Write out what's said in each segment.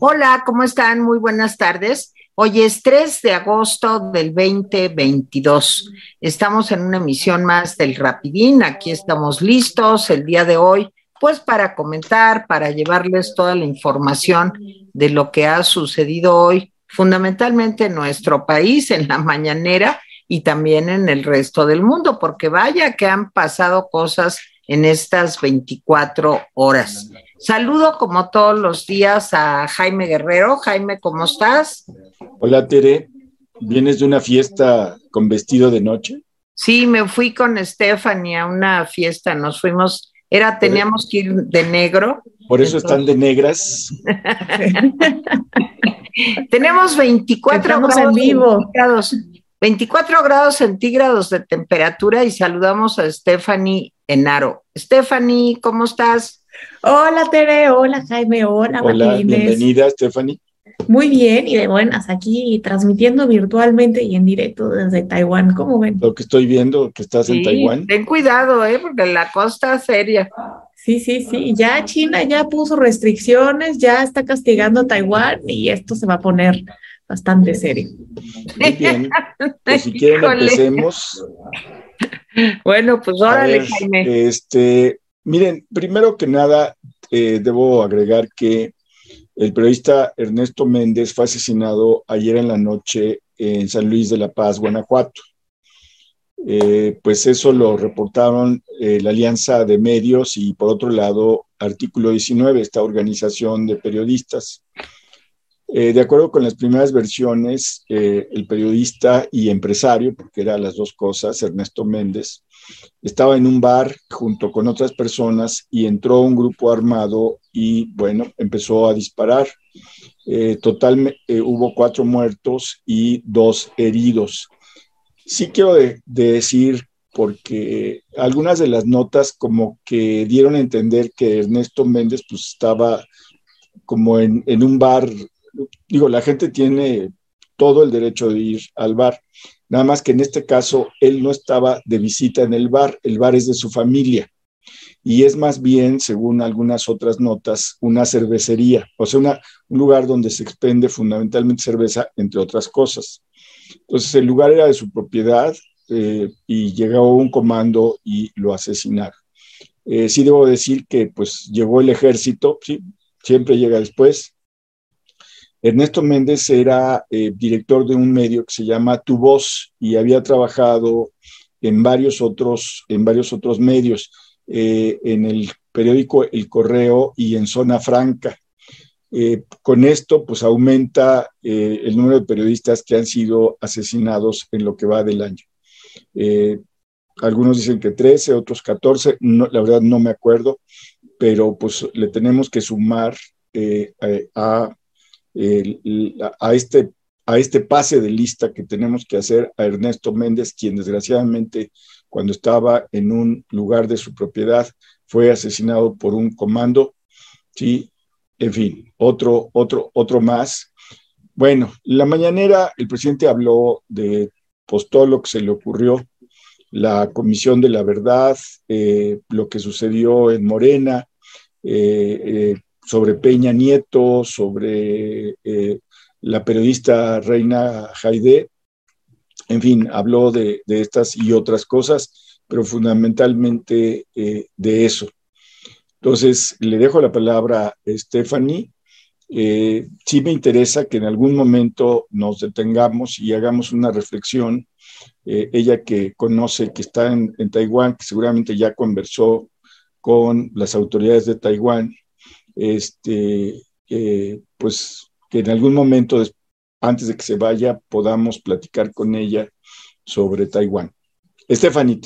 Hola, ¿cómo están? Muy buenas tardes. Hoy es 3 de agosto del 2022. Estamos en una emisión más del Rapidín. Aquí estamos listos el día de hoy, pues para comentar, para llevarles toda la información de lo que ha sucedido hoy, fundamentalmente en nuestro país, en la mañanera y también en el resto del mundo, porque vaya que han pasado cosas en estas 24 horas. Saludo como todos los días a Jaime Guerrero. Jaime, ¿cómo estás? Hola, Tere. ¿Vienes de una fiesta con vestido de noche? Sí, me fui con Stephanie a una fiesta. Nos fuimos, era, teníamos que ir de negro. Por eso están de negras. Tenemos 24 grados en vivo. 24 grados centígrados de temperatura y saludamos a Stephanie Enaro. Stephanie, ¿cómo estás? Hola Tere, hola Jaime, hola Hola, bienvenida Stephanie. Muy bien y de buenas aquí transmitiendo virtualmente y en directo desde Taiwán. ¿Cómo ven? Lo que estoy viendo, que estás en Taiwán. Ten cuidado, ¿eh? porque la costa seria. Sí, sí, sí. Ya China ya puso restricciones, ya está castigando a Taiwán y esto se va a poner bastante serio. Muy bien. Pues si quieren empecemos. Bueno, pues órale, Jaime. Este, miren, primero que nada, eh, debo agregar que el periodista Ernesto Méndez fue asesinado ayer en la noche en San Luis de la Paz, Guanajuato. Eh, pues eso lo reportaron eh, la Alianza de Medios y por otro lado, Artículo 19, esta organización de periodistas. Eh, de acuerdo con las primeras versiones, eh, el periodista y empresario, porque eran las dos cosas, Ernesto Méndez, estaba en un bar junto con otras personas y entró un grupo armado y, bueno, empezó a disparar. Eh, total, hubo cuatro muertos y dos heridos. Sí quiero decir, porque algunas de las notas como que dieron a entender que Ernesto Méndez pues estaba como en un bar digo, la gente tiene todo el derecho de ir al bar, nada más que en este caso él no estaba de visita en el bar, el bar es de su familia y es más bien, según algunas otras notas, una cervecería, o sea, un lugar donde se expende fundamentalmente cerveza, entre otras cosas. Entonces, el lugar era de su propiedad eh, y llegó un comando y lo asesinaron. Eh, sí debo decir que pues llegó el ejército, sí, siempre llega después, Ernesto Méndez era eh, director de un medio que se llama Tu Voz y había trabajado en varios otros, en varios otros medios, eh, en el periódico El Correo y en Zona Franca. Eh, con esto, pues aumenta el número de periodistas que han sido asesinados en lo que va del año. algunos dicen que 13, otros 14, la verdad no me acuerdo, pero pues le tenemos que sumar a a, este, a este pase de lista que tenemos que hacer a Ernesto Méndez, quien desgraciadamente cuando estaba en un lugar de su propiedad fue asesinado por un comando, ¿sí? En fin, otro, otro, otro más. Bueno, la mañanera el presidente habló de pues, todo lo que se le ocurrió, la Comisión de la Verdad, eh, lo que sucedió en Morena, eh, eh, sobre Peña Nieto, sobre eh, la periodista Reina Jaide. En fin, habló de, estas y otras cosas, pero fundamentalmente eh, de eso. Entonces, le dejo la palabra a Stephanie. Eh, sí me interesa que en algún momento nos detengamos y hagamos una reflexión. ella que conoce, que está en Taiwán, que seguramente ya conversó con las autoridades de Taiwán, este, pues que en algún momento, antes de que se vaya, podamos platicar con ella sobre Taiwán. Stephanie,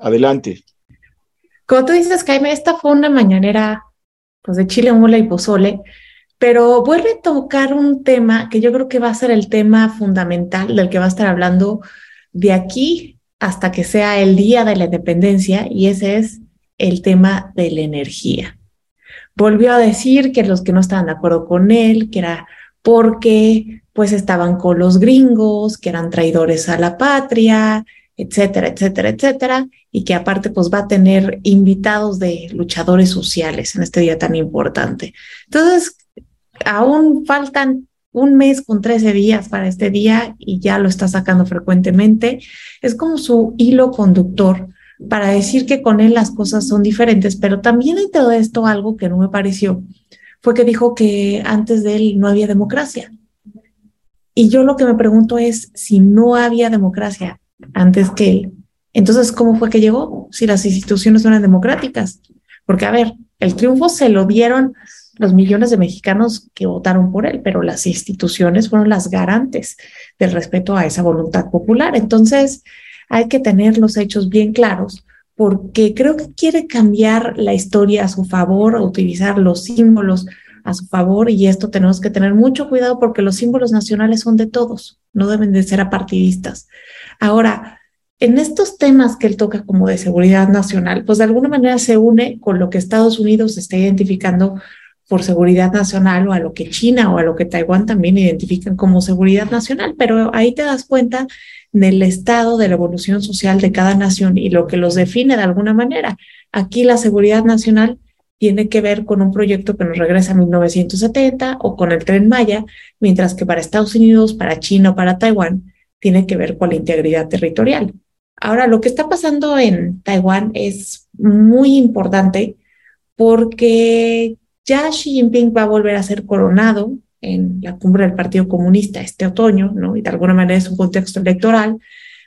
adelante. Como tú dices, Jaime, esta fue una mañanera pues, de chile, mula y pozole, pero vuelve a tocar un tema que yo creo que va a ser el tema fundamental del que va a estar hablando de aquí hasta que sea el día de la independencia, y ese es el tema de la energía volvió a decir que los que no estaban de acuerdo con él, que era porque pues estaban con los gringos, que eran traidores a la patria, etcétera, etcétera, etcétera, y que aparte pues va a tener invitados de luchadores sociales en este día tan importante. Entonces, aún faltan un mes con 13 días para este día y ya lo está sacando frecuentemente. Es como su hilo conductor para decir que con él las cosas son diferentes, pero también hay todo esto algo que no me pareció, fue que dijo que antes de él no había democracia. Y yo lo que me pregunto es, si no había democracia antes que él, entonces, ¿cómo fue que llegó? Si las instituciones no eran democráticas. Porque, a ver, el triunfo se lo dieron los millones de mexicanos que votaron por él, pero las instituciones fueron las garantes del respeto a esa voluntad popular. Entonces, hay que tener los hechos bien claros porque creo que quiere cambiar la historia a su favor, utilizar los símbolos a su favor y esto tenemos que tener mucho cuidado porque los símbolos nacionales son de todos, no deben de ser apartidistas. Ahora, en estos temas que él toca como de seguridad nacional, pues de alguna manera se une con lo que Estados Unidos está identificando por seguridad nacional o a lo que China o a lo que Taiwán también identifican como seguridad nacional, pero ahí te das cuenta del estado de la evolución social de cada nación y lo que los define de alguna manera. Aquí la seguridad nacional tiene que ver con un proyecto que nos regresa a 1970 o con el tren Maya, mientras que para Estados Unidos, para China o para Taiwán tiene que ver con la integridad territorial. Ahora, lo que está pasando en Taiwán es muy importante porque ya Xi Jinping va a volver a ser coronado en la cumbre del Partido Comunista este otoño, ¿no? Y de alguna manera es un contexto electoral.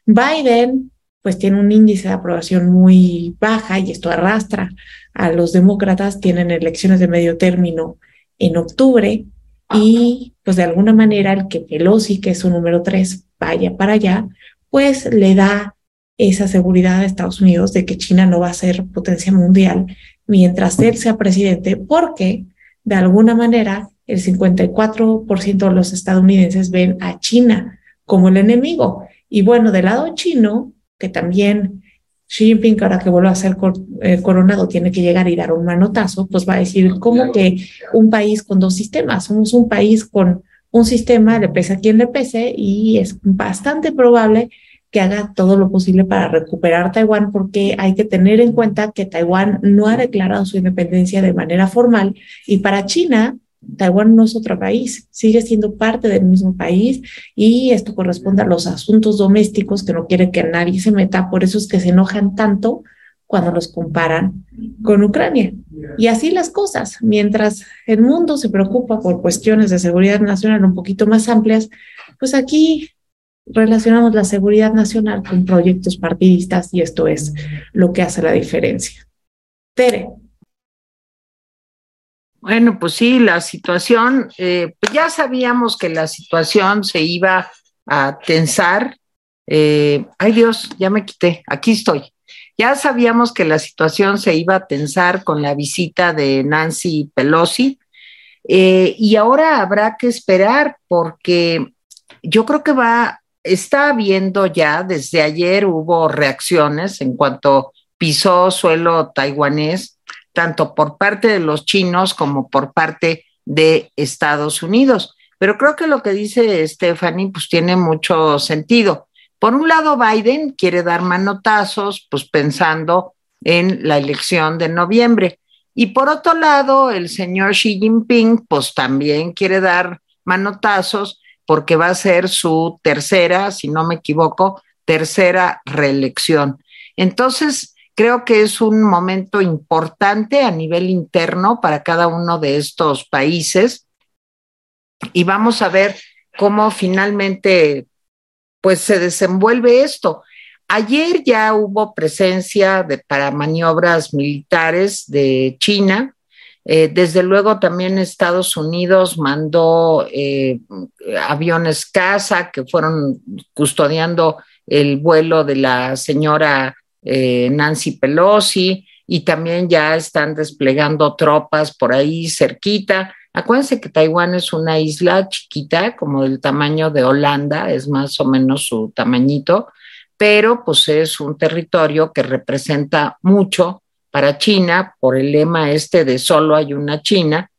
Biden, pues tiene un índice de aprobación muy baja y esto arrastra a los demócratas, tienen elecciones de medio término en octubre y pues de alguna manera el que Pelosi, que es su número tres, vaya para allá, pues le da esa seguridad a Estados Unidos de que China no va a ser potencia mundial mientras él sea presidente, porque de alguna manera el 54% de los estadounidenses ven a China como el enemigo. Y bueno, del lado chino, que también Xi Jinping, ahora que vuelve a ser eh, coronado, tiene que llegar y dar un manotazo, pues va a decir, ¿cómo que un país con dos sistemas? Somos un país con un sistema, le pese a quien le pese, y es bastante probable que haga todo lo posible para recuperar Taiwán, porque hay que tener en cuenta que Taiwán no ha declarado su independencia de manera formal y para China, Taiwán no es otro país, sigue siendo parte del mismo país y esto corresponde a los asuntos domésticos que no quiere que nadie se meta, por eso es que se enojan tanto cuando los comparan con Ucrania. Y así las cosas, mientras el mundo se preocupa por cuestiones de seguridad nacional un poquito más amplias, pues aquí relacionamos la seguridad nacional con proyectos partidistas y esto es lo que hace la diferencia. Tere. Bueno, pues sí, la situación, eh, pues ya sabíamos que la situación se iba a tensar. Eh, ay Dios, ya me quité, aquí estoy. Ya sabíamos que la situación se iba a tensar con la visita de Nancy Pelosi eh, y ahora habrá que esperar porque yo creo que va está habiendo ya, desde ayer hubo reacciones en cuanto pisó suelo taiwanés, tanto por parte de los chinos como por parte de Estados Unidos. Pero creo que lo que dice Stephanie pues tiene mucho sentido. Por un lado, Biden quiere dar manotazos, pues pensando en la elección de noviembre. Y por otro lado, el señor Xi Jinping, pues también quiere dar manotazos porque va a ser su tercera, si no me equivoco, tercera reelección. Entonces, creo que es un momento importante a nivel interno para cada uno de estos países y vamos a ver cómo finalmente pues se desenvuelve esto. Ayer ya hubo presencia para maniobras militares de China, eh, desde luego también Estados Unidos mandó eh, aviones casa que fueron custodiando el vuelo de la señora eh, Nancy Pelosi y también ya están desplegando tropas por ahí cerquita. Acuérdense que Taiwán es una isla chiquita, como del tamaño de Holanda, es más o menos su tamañito, pero pues es un territorio que representa mucho para China por el lema este de solo hay una China.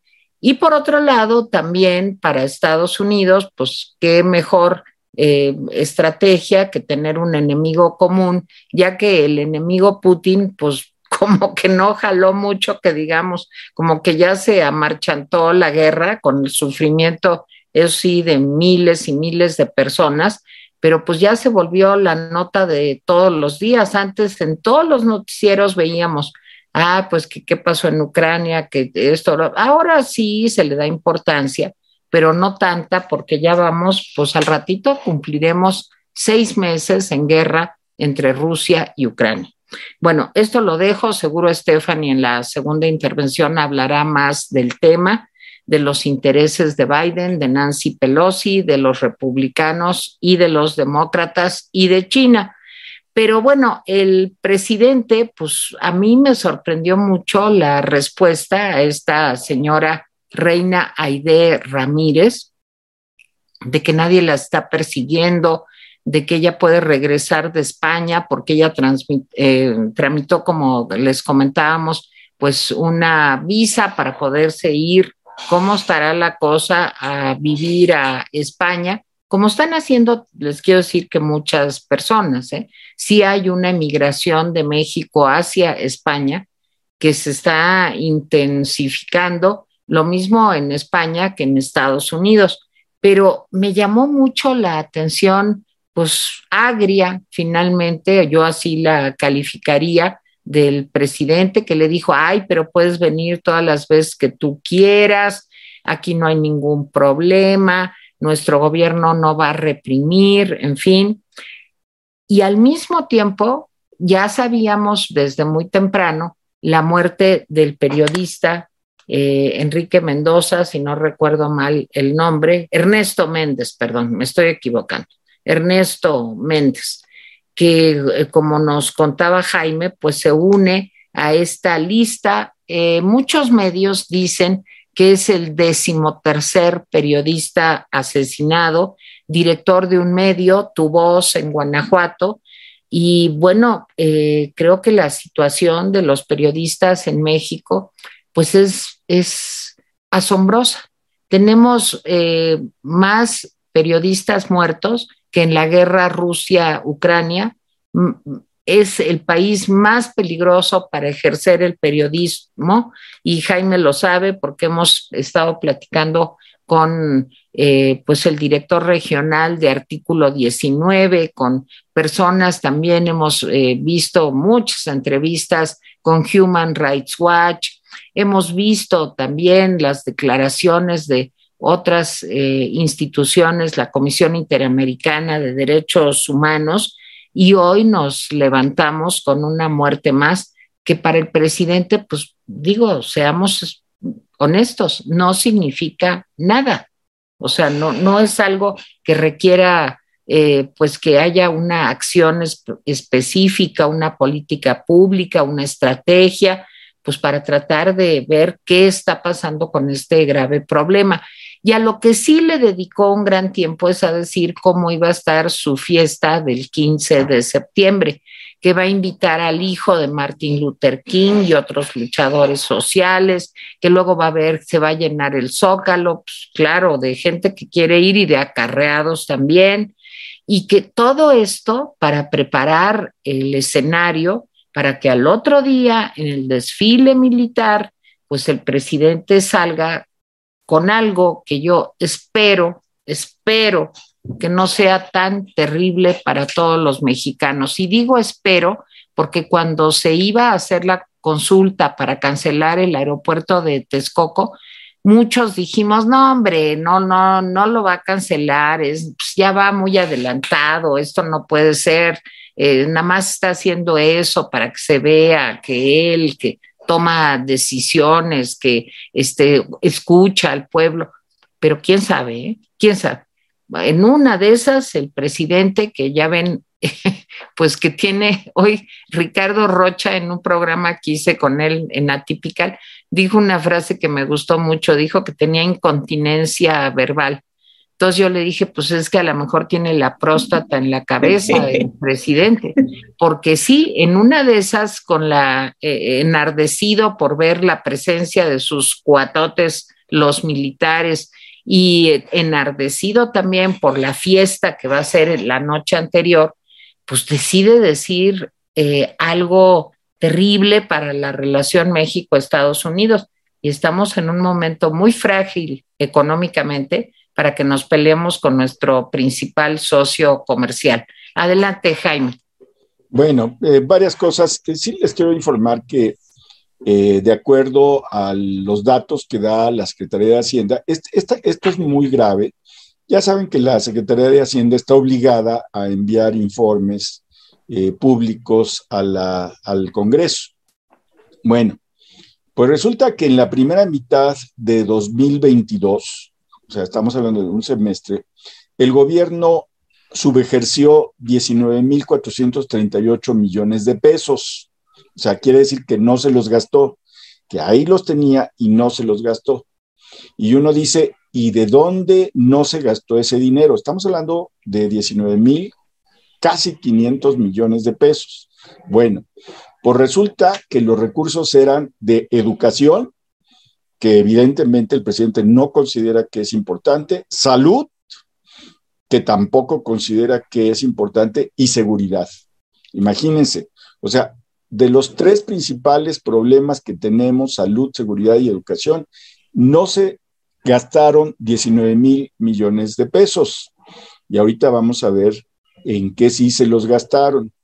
Y por otro lado, también para Estados Unidos, pues qué mejor eh, estrategia que tener un enemigo común, ya que el enemigo Putin, pues como que no jaló mucho, que digamos, como que ya se amarchantó la guerra con el sufrimiento, eso sí, de miles y miles de personas, pero pues ya se volvió la nota de todos los días. Antes en todos los noticieros veíamos, ah, pues que qué pasó en Ucrania, que esto, ahora sí se le da importancia, pero no tanta porque ya vamos, pues al ratito cumpliremos seis meses en guerra entre Rusia y Ucrania. Bueno, esto lo dejo, seguro Stephanie en la segunda intervención hablará más del tema, de los intereses de Biden, de Nancy Pelosi, de los republicanos y de los demócratas y de China. Pero bueno, el presidente, pues a mí me sorprendió mucho la respuesta a esta señora Reina Aide Ramírez, de que nadie la está persiguiendo, de que ella puede regresar de España porque ella eh, tramitó, como les comentábamos, pues una visa para poderse ir. ¿Cómo estará la cosa a vivir a España? Como están haciendo, les quiero decir que muchas personas, ¿eh? sí hay una emigración de México hacia España que se está intensificando, lo mismo en España que en Estados Unidos, pero me llamó mucho la atención pues agria finalmente, yo así la calificaría del presidente que le dijo, ay, pero puedes venir todas las veces que tú quieras, aquí no hay ningún problema, nuestro gobierno no va a reprimir, en fin. Y al mismo tiempo, ya sabíamos desde muy temprano la muerte del periodista eh, Enrique Mendoza, si no recuerdo mal el nombre, Ernesto Méndez, perdón, me estoy equivocando. Ernesto Méndez, que eh, como nos contaba Jaime, pues se une a esta lista. Eh, muchos medios dicen que es el decimotercer periodista asesinado, director de un medio, Tu Voz en Guanajuato. Y bueno, creo que la situación de los periodistas en México, pues es, es asombrosa. Tenemos más periodistas muertos que en la guerra Rusia-Ucrania es el país más peligroso para ejercer el periodismo y Jaime lo sabe porque hemos estado platicando con eh, pues el director regional de artículo 19, con personas, también hemos eh, visto muchas entrevistas con Human Rights Watch, hemos visto también las declaraciones de otras eh, instituciones, la Comisión Interamericana de Derechos Humanos, y hoy nos levantamos con una muerte más que para el presidente, pues digo, seamos honestos, no significa nada. O sea, no, es algo que requiera eh, pues que haya una acción específica, una política pública, una estrategia, pues para tratar de ver qué está pasando con este grave problema. Y a lo que sí le dedicó un gran tiempo es a decir cómo iba a estar su fiesta del 15 de septiembre, que va a invitar al hijo de Martin Luther King y otros luchadores sociales, que luego va a ver, se va a llenar el zócalo, pues, claro, de gente que quiere ir y de acarreados también, y que todo esto para preparar el escenario para que al otro día en el desfile militar, pues el presidente salga con algo que yo espero, espero que no sea tan terrible para todos los mexicanos. Y digo espero porque cuando se iba a hacer la consulta para cancelar el aeropuerto de Texcoco, muchos dijimos, no, hombre, no, no, no lo va a cancelar, es, pues, ya va muy adelantado, esto no puede ser, eh, nada más está haciendo eso para que se vea que él, que toma decisiones, que este, escucha al pueblo, pero quién sabe, ¿eh? quién sabe. En una de esas, el presidente, que ya ven, pues que tiene hoy Ricardo Rocha en un programa que hice con él en Atypical, dijo una frase que me gustó mucho, dijo que tenía incontinencia verbal. Entonces yo le dije, pues es que a lo mejor tiene la próstata en la cabeza el presidente, porque sí, en una de esas, con la eh, enardecido por ver la presencia de sus cuatotes, los militares, y enardecido también por la fiesta que va a ser la noche anterior, pues decide decir eh, algo terrible para la relación México-Estados Unidos. Y estamos en un momento muy frágil económicamente para que nos peleemos con nuestro principal socio comercial. Adelante, Jaime. Bueno, eh, varias cosas. Sí les quiero informar que eh, de acuerdo a los datos que da la Secretaría de Hacienda, esto es muy grave. Ya saben que la Secretaría de Hacienda está obligada a enviar informes eh, públicos al Congreso. Bueno, pues resulta que en la primera mitad de 2022, o sea, estamos hablando de un semestre, el gobierno subejerció 19.438 millones de pesos. O sea, quiere decir que no se los gastó, que ahí los tenía y no se los gastó. Y uno dice, ¿y de dónde no se gastó ese dinero? Estamos hablando de 19 mil, casi 500 millones de pesos. Bueno, pues resulta que los recursos eran de educación, que evidentemente el presidente no considera que es importante, salud, que tampoco considera que es importante, y seguridad. Imagínense, o sea, de los tres principales problemas que tenemos, salud, seguridad y educación, no se gastaron 19 mil millones de pesos. Y ahorita vamos a ver en qué sí se los gastaron.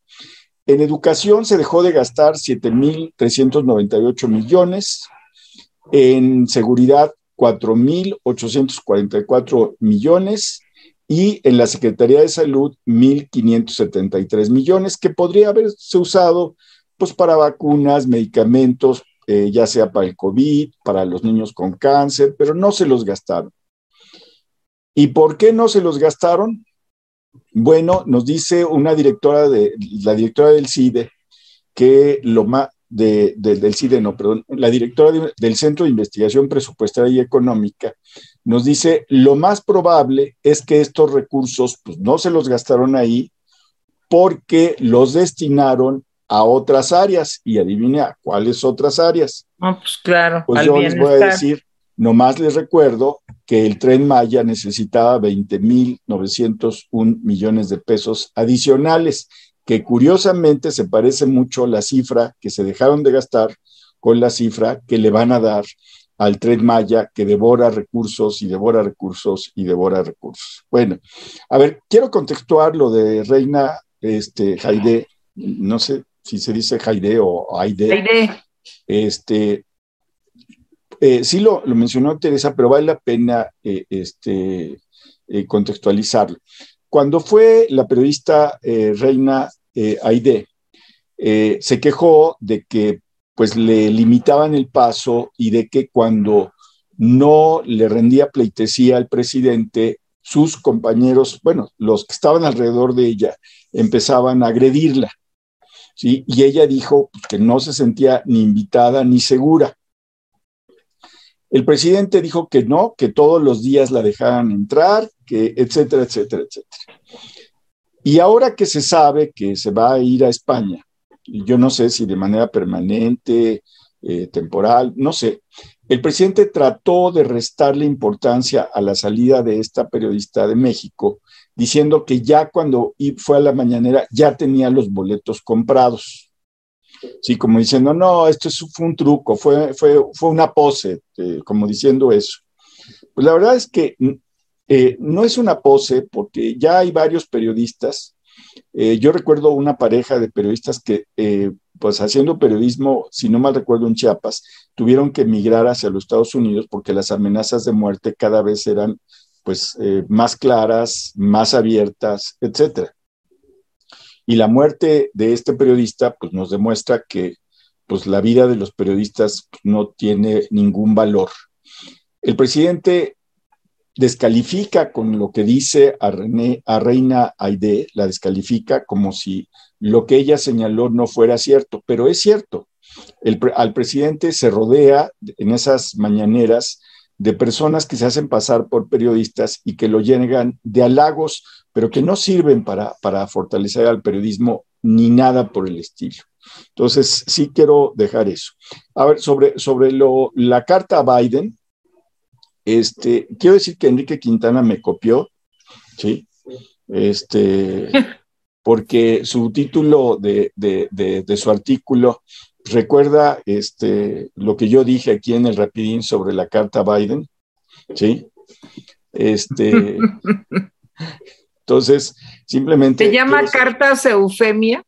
En educación se dejó de gastar 7 mil 398 millones. En seguridad, 4 mil 844 millones y en la Secretaría de Salud 1.573 millones que podría haberse usado pues para vacunas, medicamentos, eh, ya sea para el COVID, para los niños con cáncer, pero no se los gastaron. ¿Y por qué no se los gastaron? Bueno, nos dice una directora de la directora del CIDE que lo más del CIDE, no, perdón, la directora del Centro de Investigación Presupuestaria y Económica nos dice lo más probable es que estos recursos pues no se los gastaron ahí porque los destinaron a otras áreas y adivine a cuáles otras áreas. Ah, pues claro. Pues yo les voy a decir, nomás les recuerdo que el tren Maya necesitaba 20.901 millones de pesos adicionales, que curiosamente se parece mucho la cifra que se dejaron de gastar con la cifra que le van a dar al tren Maya que devora recursos y devora recursos y devora recursos. Bueno, a ver, quiero contextuar lo de Reina este, Jaide, no sé si se dice Jaide o Aide. Este, eh, sí lo, mencionó Teresa, pero vale la pena eh, este, eh, contextualizarlo. Cuando fue la periodista Reina Aide, se quejó de que pues le limitaban el paso y de que cuando no le rendía pleitesía al presidente, sus compañeros, bueno, los que estaban alrededor de ella, empezaban a agredirla. Y ella dijo pues, que no se sentía ni invitada ni segura. El presidente dijo que no, que todos los días la dejaran entrar, que etcétera, etcétera, etcétera. Y ahora que se sabe que se va a ir a España, yo no sé si de manera permanente, eh, temporal, no sé, el presidente trató de restarle importancia a la salida de esta periodista de México diciendo que ya cuando fue a la mañanera ya tenía los boletos comprados. Sí, como diciendo, no, esto fue un truco, fue, fue, fue una pose, eh, como diciendo eso. Pues la verdad es que eh, no es una pose porque ya hay varios periodistas. Eh, yo recuerdo una pareja de periodistas que, pues haciendo periodismo, si no mal recuerdo, en Chiapas, tuvieron que emigrar hacia los Estados Unidos porque las amenazas de muerte cada vez eran pues eh, más claras, más abiertas, etcétera. Y la muerte de este periodista pues nos demuestra que pues la vida de los periodistas no tiene ningún valor. El presidente descalifica con lo que dice a, Reina Aide, la descalifica como si lo que ella señaló no fuera cierto, pero es cierto. al presidente se rodea en esas mañaneras de personas que se hacen pasar por periodistas y que lo llegan de halagos, pero que no sirven para, para fortalecer al periodismo ni nada por el estilo. Entonces, sí quiero dejar eso. A ver, sobre, sobre lo, la carta a Biden, este, quiero decir que Enrique Quintana me copió, ¿sí? Este, porque su título de, de, de, su artículo recuerda este, lo que yo dije aquí en el Rapidín sobre la carta Biden, ¿sí? Este, entonces, simplemente... ¿Se llama Cartas Eufemia?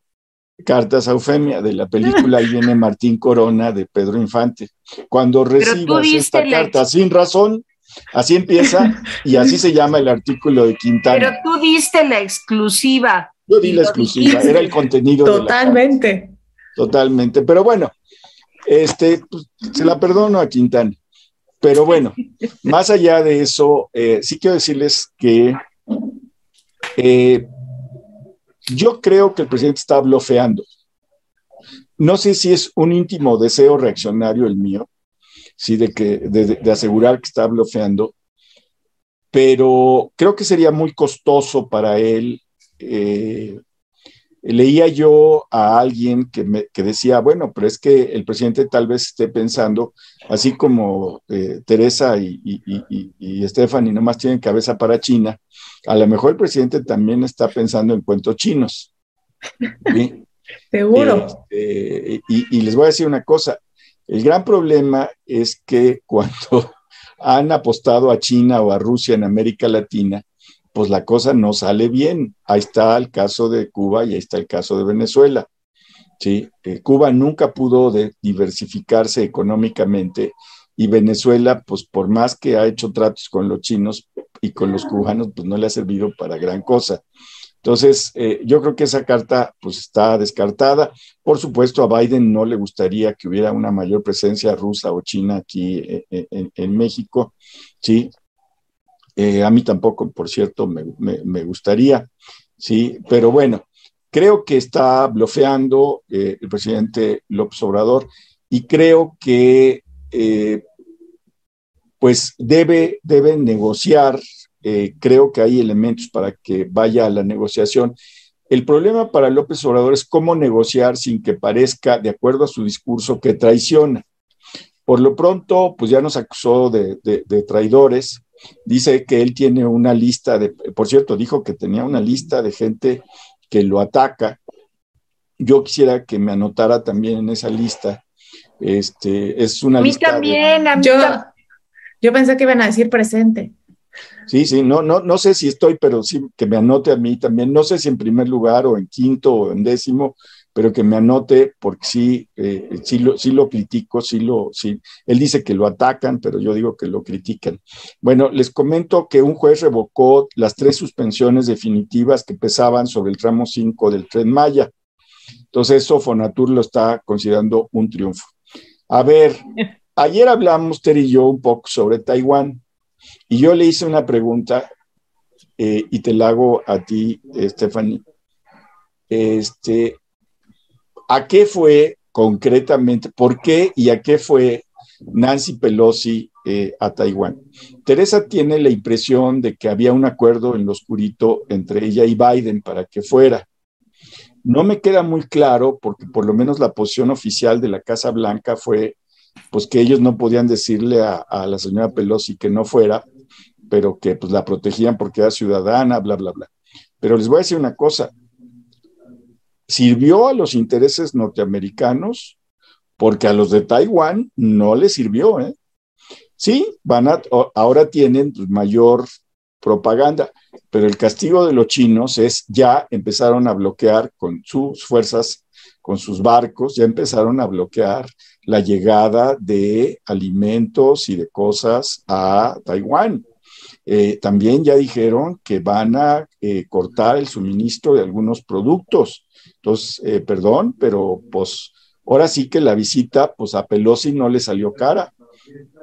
Cartas a Eufemia, de la película ahí viene Martín Corona de Pedro Infante. Cuando recibas esta carta sin razón, así empieza y así se llama el artículo de Quintana. Pero tú diste la exclusiva. Yo di la exclusiva, era el contenido. Totalmente. Totalmente, pero bueno, este, pues, se la perdono a Quintana. Pero bueno, más allá de eso, eh, sí quiero decirles que eh, yo creo que el presidente está blofeando. No sé si es un íntimo deseo reaccionario el mío, sí, de, que, de, asegurar que está blofeando, pero creo que sería muy costoso para él. Eh, leía yo a alguien que, me, decía, bueno, pero es que el presidente tal vez esté pensando, así como eh, Teresa y, y, y, Stephanie nomás tienen cabeza para China, a lo mejor el presidente también está pensando en cuentos chinos. Seguro. Este, y, les voy a decir una cosa, el gran problema es que cuando han apostado a China o a Rusia en América Latina, pues la cosa no sale bien. Ahí está el caso de Cuba y ahí está el caso de Venezuela. ¿sí? Eh, Cuba nunca pudo diversificarse económicamente y Venezuela, pues por más que ha hecho tratos con los chinos y con los cubanos, pues no le ha servido para gran cosa. Entonces, eh, yo creo que esa carta pues está descartada. Por supuesto, a Biden no le gustaría que hubiera una mayor presencia rusa o china aquí eh, en, México, ¿sí? Eh, a mí tampoco, por cierto, me, gustaría, ¿sí? Pero bueno, creo que está blofeando el presidente López Obrador y creo que pues debe, debe negociar eh, creo que hay elementos para que vaya a la negociación. El problema para López Obrador es cómo negociar sin que parezca, de acuerdo a su discurso, que traiciona. Por lo pronto, pues ya nos acusó de, traidores. Dice que él tiene una lista de, por cierto, dijo que tenía una lista de gente que lo ataca. Yo quisiera que me anotara también en esa lista. Este, es una a mí También, a mí yo, yo pensé que iban a decir presente. Sí, sí, no, no, no sé si estoy, pero sí que me anote a mí también. No sé si en primer lugar o en quinto o en décimo, pero que me anote porque sí, eh, sí, lo, sí lo critico, sí lo, sí. Él dice que lo atacan, pero yo digo que lo critican. Bueno, les comento que un juez revocó las tres suspensiones definitivas que pesaban sobre el tramo 5 del tren Maya. Entonces, eso Fonatur lo está considerando un triunfo. A ver, ayer hablamos, Ter y yo, un poco sobre Taiwán. Y yo le hice una pregunta eh, y te la hago a ti, Stephanie. Este, ¿A qué fue concretamente, por qué y a qué fue Nancy Pelosi eh, a Taiwán? Teresa tiene la impresión de que había un acuerdo en lo oscurito entre ella y Biden para que fuera. No me queda muy claro porque por lo menos la posición oficial de la Casa Blanca fue pues que ellos no podían decirle a, la señora Pelosi que no fuera pero que pues la protegían porque era ciudadana, bla, bla, bla. Pero les voy a decir una cosa, sirvió a los intereses norteamericanos porque a los de Taiwán no les sirvió. ¿eh? Sí, van a, ahora tienen mayor propaganda, pero el castigo de los chinos es ya empezaron a bloquear con sus fuerzas, con sus barcos, ya empezaron a bloquear la llegada de alimentos y de cosas a Taiwán. Eh, también ya dijeron que van a eh, cortar el suministro de algunos productos. Entonces, eh, perdón, pero pues ahora sí que la visita, pues a Pelosi no le salió cara,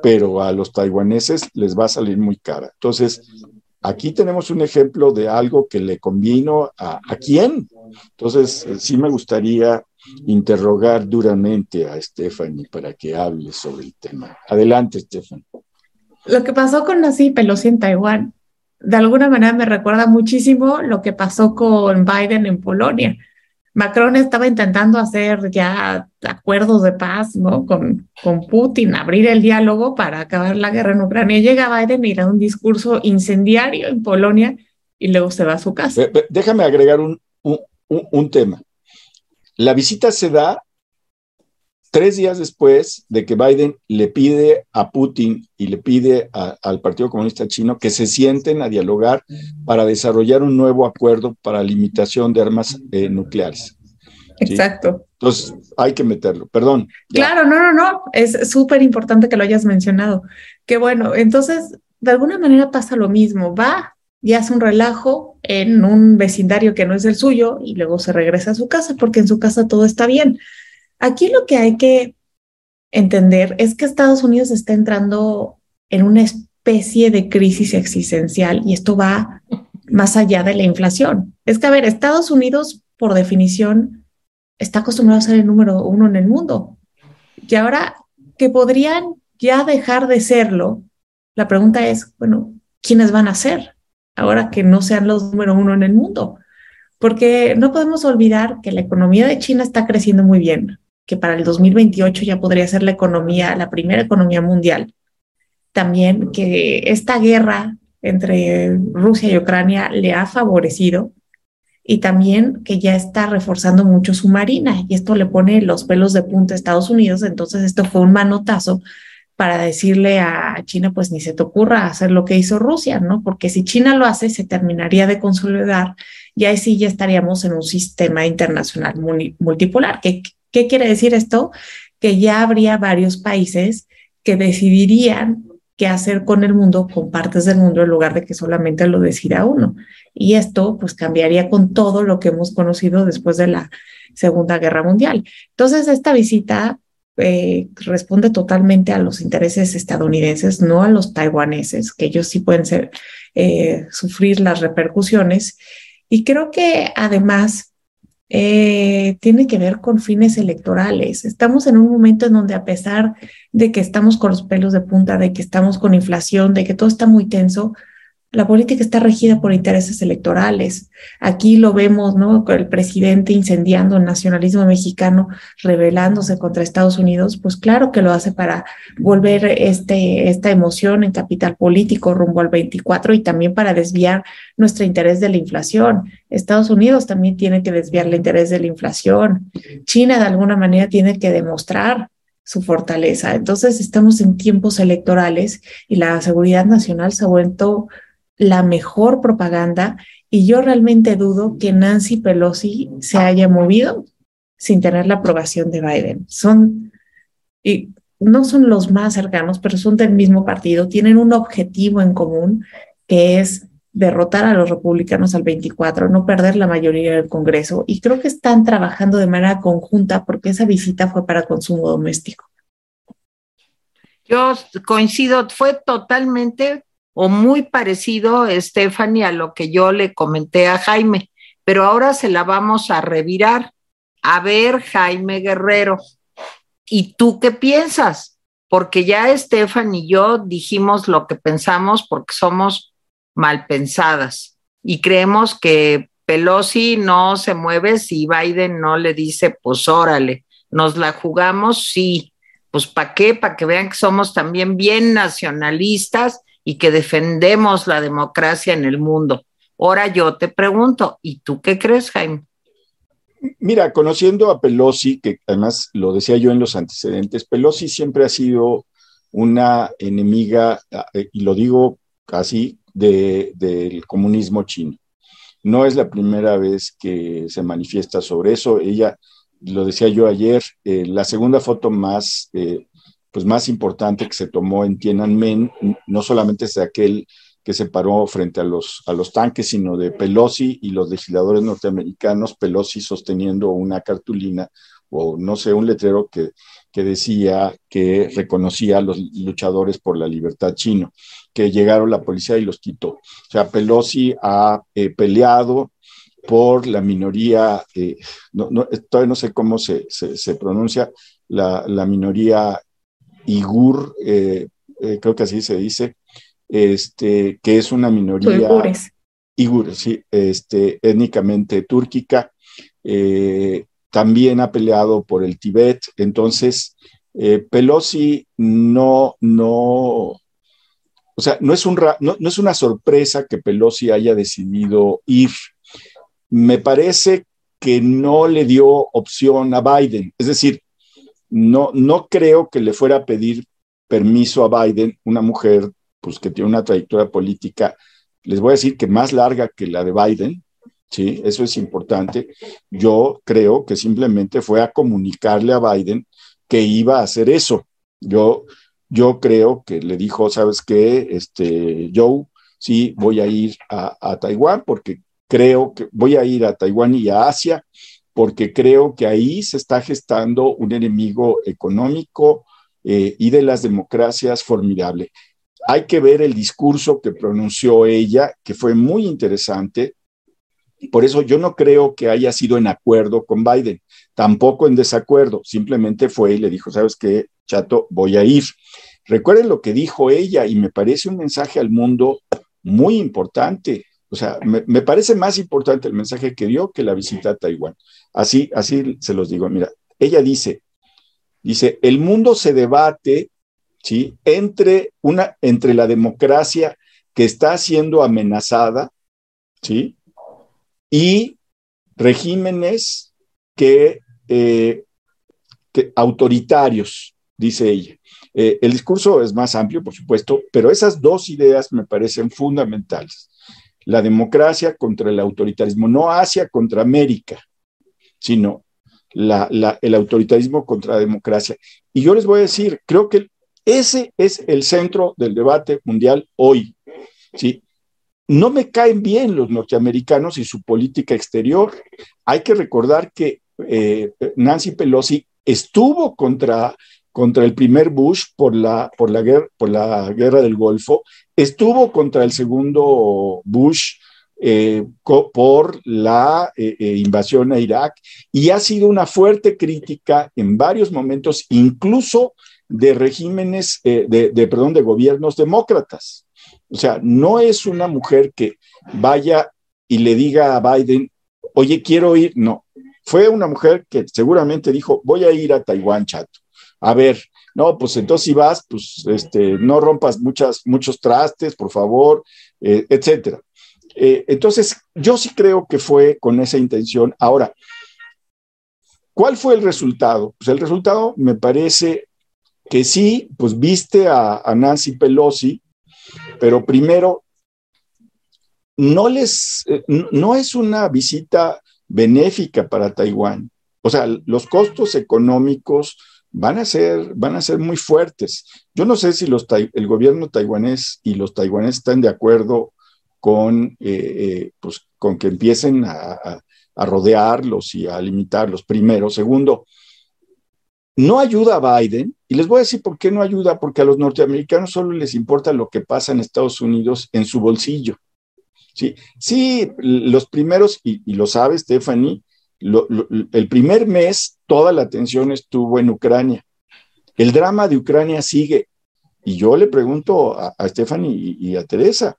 pero a los taiwaneses les va a salir muy cara. Entonces, aquí tenemos un ejemplo de algo que le convino a, quién. Entonces, sí me gustaría interrogar duramente a Stephanie para que hable sobre el tema. Adelante, Stephanie. Lo que pasó con Nancy Pelosi en Taiwán, de alguna manera me recuerda muchísimo lo que pasó con Biden en Polonia. Macron estaba intentando hacer ya acuerdos de paz ¿no? con, con Putin, abrir el diálogo para acabar la guerra en Ucrania. Llega Biden y da un discurso incendiario en Polonia y luego se va a su casa. Déjame agregar un, un, un tema. La visita se da tres días después de que Biden le pide a Putin y le pide al Partido Comunista Chino que se sienten a dialogar para desarrollar un nuevo acuerdo para limitación de armas eh, nucleares. Exacto. Entonces, hay que meterlo, perdón. Claro, no, no, no, es súper importante que lo hayas mencionado. Que bueno, entonces, de alguna manera pasa lo mismo, va y hace un relajo en un vecindario que no es el suyo y luego se regresa a su casa porque en su casa todo está bien. Aquí lo que hay que entender es que Estados Unidos está entrando en una especie de crisis existencial y esto va más allá de la inflación. Es que, a ver, Estados Unidos, por definición, está acostumbrado a ser el número uno en el mundo. Y ahora que podrían ya dejar de serlo, la pregunta es, bueno, ¿quiénes van a ser ahora que no sean los número uno en el mundo? Porque no podemos olvidar que la economía de China está creciendo muy bien que para el 2028 ya podría ser la economía, la primera economía mundial. También que esta guerra entre Rusia y Ucrania le ha favorecido y también que ya está reforzando mucho su marina y esto le pone los pelos de punta a Estados Unidos. Entonces esto fue un manotazo para decirle a China, pues ni se te ocurra hacer lo que hizo Rusia, ¿no? Porque si China lo hace, se terminaría de consolidar y ahí sí ya estaríamos en un sistema internacional multipolar, que ¿Qué quiere decir esto? Que ya habría varios países que decidirían qué hacer con el mundo, con partes del mundo, en lugar de que solamente lo decida uno. Y esto pues cambiaría con todo lo que hemos conocido después de la Segunda Guerra Mundial. Entonces, esta visita eh, responde totalmente a los intereses estadounidenses, no a los taiwaneses, que ellos sí pueden eh, sufrir las repercusiones. Y creo que además eh, tiene que ver con fines electorales. Estamos en un momento en donde a pesar de que estamos con los pelos de punta, de que estamos con inflación, de que todo está muy tenso, la política está regida por intereses electorales. Aquí lo vemos, ¿no? El presidente incendiando el nacionalismo mexicano, rebelándose contra Estados Unidos, pues claro que lo hace para volver este, esta emoción en capital político rumbo al 24 y también para desviar nuestro interés de la inflación. Estados Unidos también tiene que desviar el interés de la inflación. China de alguna manera tiene que demostrar su fortaleza. Entonces estamos en tiempos electorales y la seguridad nacional se ha vuelto la mejor propaganda y yo realmente dudo que Nancy Pelosi se haya movido sin tener la aprobación de Biden. Son, y no son los más cercanos, pero son del mismo partido, tienen un objetivo en común que es derrotar a los republicanos al 24, no perder la mayoría del Congreso. Y creo que están trabajando de manera conjunta porque esa visita fue para consumo doméstico. Yo coincido, fue totalmente o muy parecido, Stephanie, a lo que yo le comenté a Jaime, pero ahora se la vamos a revirar. A ver, Jaime Guerrero, ¿y tú qué piensas? Porque ya Stephanie y yo dijimos lo que pensamos porque somos mal pensadas y creemos que Pelosi no se mueve si Biden no le dice, pues órale, nos la jugamos, sí, pues ¿para qué? Para que vean que somos también bien nacionalistas y que defendemos la democracia en el mundo. Ahora yo te pregunto, ¿y tú qué crees, Jaime? Mira, conociendo a Pelosi, que además lo decía yo en los antecedentes, Pelosi siempre ha sido una enemiga, eh, y lo digo casi, del comunismo chino. No es la primera vez que se manifiesta sobre eso. Ella, lo decía yo ayer, eh, la segunda foto más eh, pues más importante que se tomó en Tiananmen, no solamente es de aquel que se paró frente a los, a los tanques, sino de Pelosi y los legisladores norteamericanos, Pelosi sosteniendo una cartulina o no sé, un letrero que, que decía que reconocía a los luchadores por la libertad chino, que llegaron la policía y los quitó. O sea, Pelosi ha eh, peleado por la minoría, eh, no, todavía no sé cómo se, se, pronuncia, la, la, minoría Igur, eh, eh, creo que así se dice, este, que es una minoría. Igur, sí, este, étnicamente túrquica. Eh, también ha peleado por el Tíbet. Entonces, Pelosi no, no, o sea, no es, un, no, no es una sorpresa que Pelosi haya decidido ir. Me parece que no le dio opción a Biden. Es decir, no, no creo que le fuera a pedir permiso a Biden, una mujer pues, que tiene una trayectoria política, les voy a decir que más larga que la de Biden, ¿sí? Eso es importante. Yo creo que simplemente fue a comunicarle a Biden que iba a hacer eso. Yo, yo creo que le dijo, ¿sabes qué? Este, Joe, sí, voy a ir a, a Taiwán porque creo que voy a ir a Taiwán y a Asia porque creo que ahí se está gestando un enemigo económico eh, y de las democracias formidable. Hay que ver el discurso que pronunció ella, que fue muy interesante. Por eso yo no creo que haya sido en acuerdo con Biden, tampoco en desacuerdo, simplemente fue y le dijo, sabes qué, chato, voy a ir. Recuerden lo que dijo ella y me parece un mensaje al mundo muy importante. O sea, me, parece más importante el mensaje que dio que la visita a Taiwán. Así, así se los digo. Mira, ella dice, dice, el mundo se debate, ¿sí? Entre, una, entre la democracia que está siendo amenazada, ¿sí? Y regímenes que, eh, que autoritarios, dice ella. Eh, el discurso es más amplio, por supuesto, pero esas dos ideas me parecen fundamentales la democracia contra el autoritarismo, no Asia contra América, sino el autoritarismo contra la democracia. Y yo les voy a decir, creo que ese es el centro del debate mundial hoy. ¿sí? No me caen bien los norteamericanos y su política exterior. Hay que recordar que eh, Nancy Pelosi estuvo contra contra el primer Bush por la, por la, guerra, por la guerra del Golfo, estuvo contra el segundo Bush eh, por la eh, eh, invasión a Irak y ha sido una fuerte crítica en varios momentos, incluso de regímenes, de, perdón, de gobiernos demócratas. O sea, no es una mujer que vaya y le diga a Biden, oye, quiero ir, no. Fue una mujer que seguramente dijo, voy a ir a Taiwán, chato a ver, no, pues entonces si vas, pues este, no rompas muchas, muchos trastes, por favor, eh, etcétera. Eh, entonces, yo sí creo que fue con esa intención. Ahora, ¿cuál fue el resultado? Pues el resultado me parece que sí, pues viste a, Nancy Pelosi, pero primero, no les, eh, no es una visita benéfica para Taiwán. O sea, los costos económicos van a ser, van a ser muy fuertes. Yo no sé si el gobierno taiwanés y los taiwaneses están de acuerdo con, eh, eh, pues, con que empiecen a, a, rodearlos y a limitarlos, primero. Segundo, no ayuda a Biden, y les voy a decir por qué no ayuda, porque a los norteamericanos solo les importa lo que pasa en Estados Unidos en su bolsillo. Sí, sí los primeros, y, y lo sabe Stephanie, el primer mes toda la atención estuvo en Ucrania. El drama de Ucrania sigue. Y yo le pregunto a, Stephanie y, a Teresa,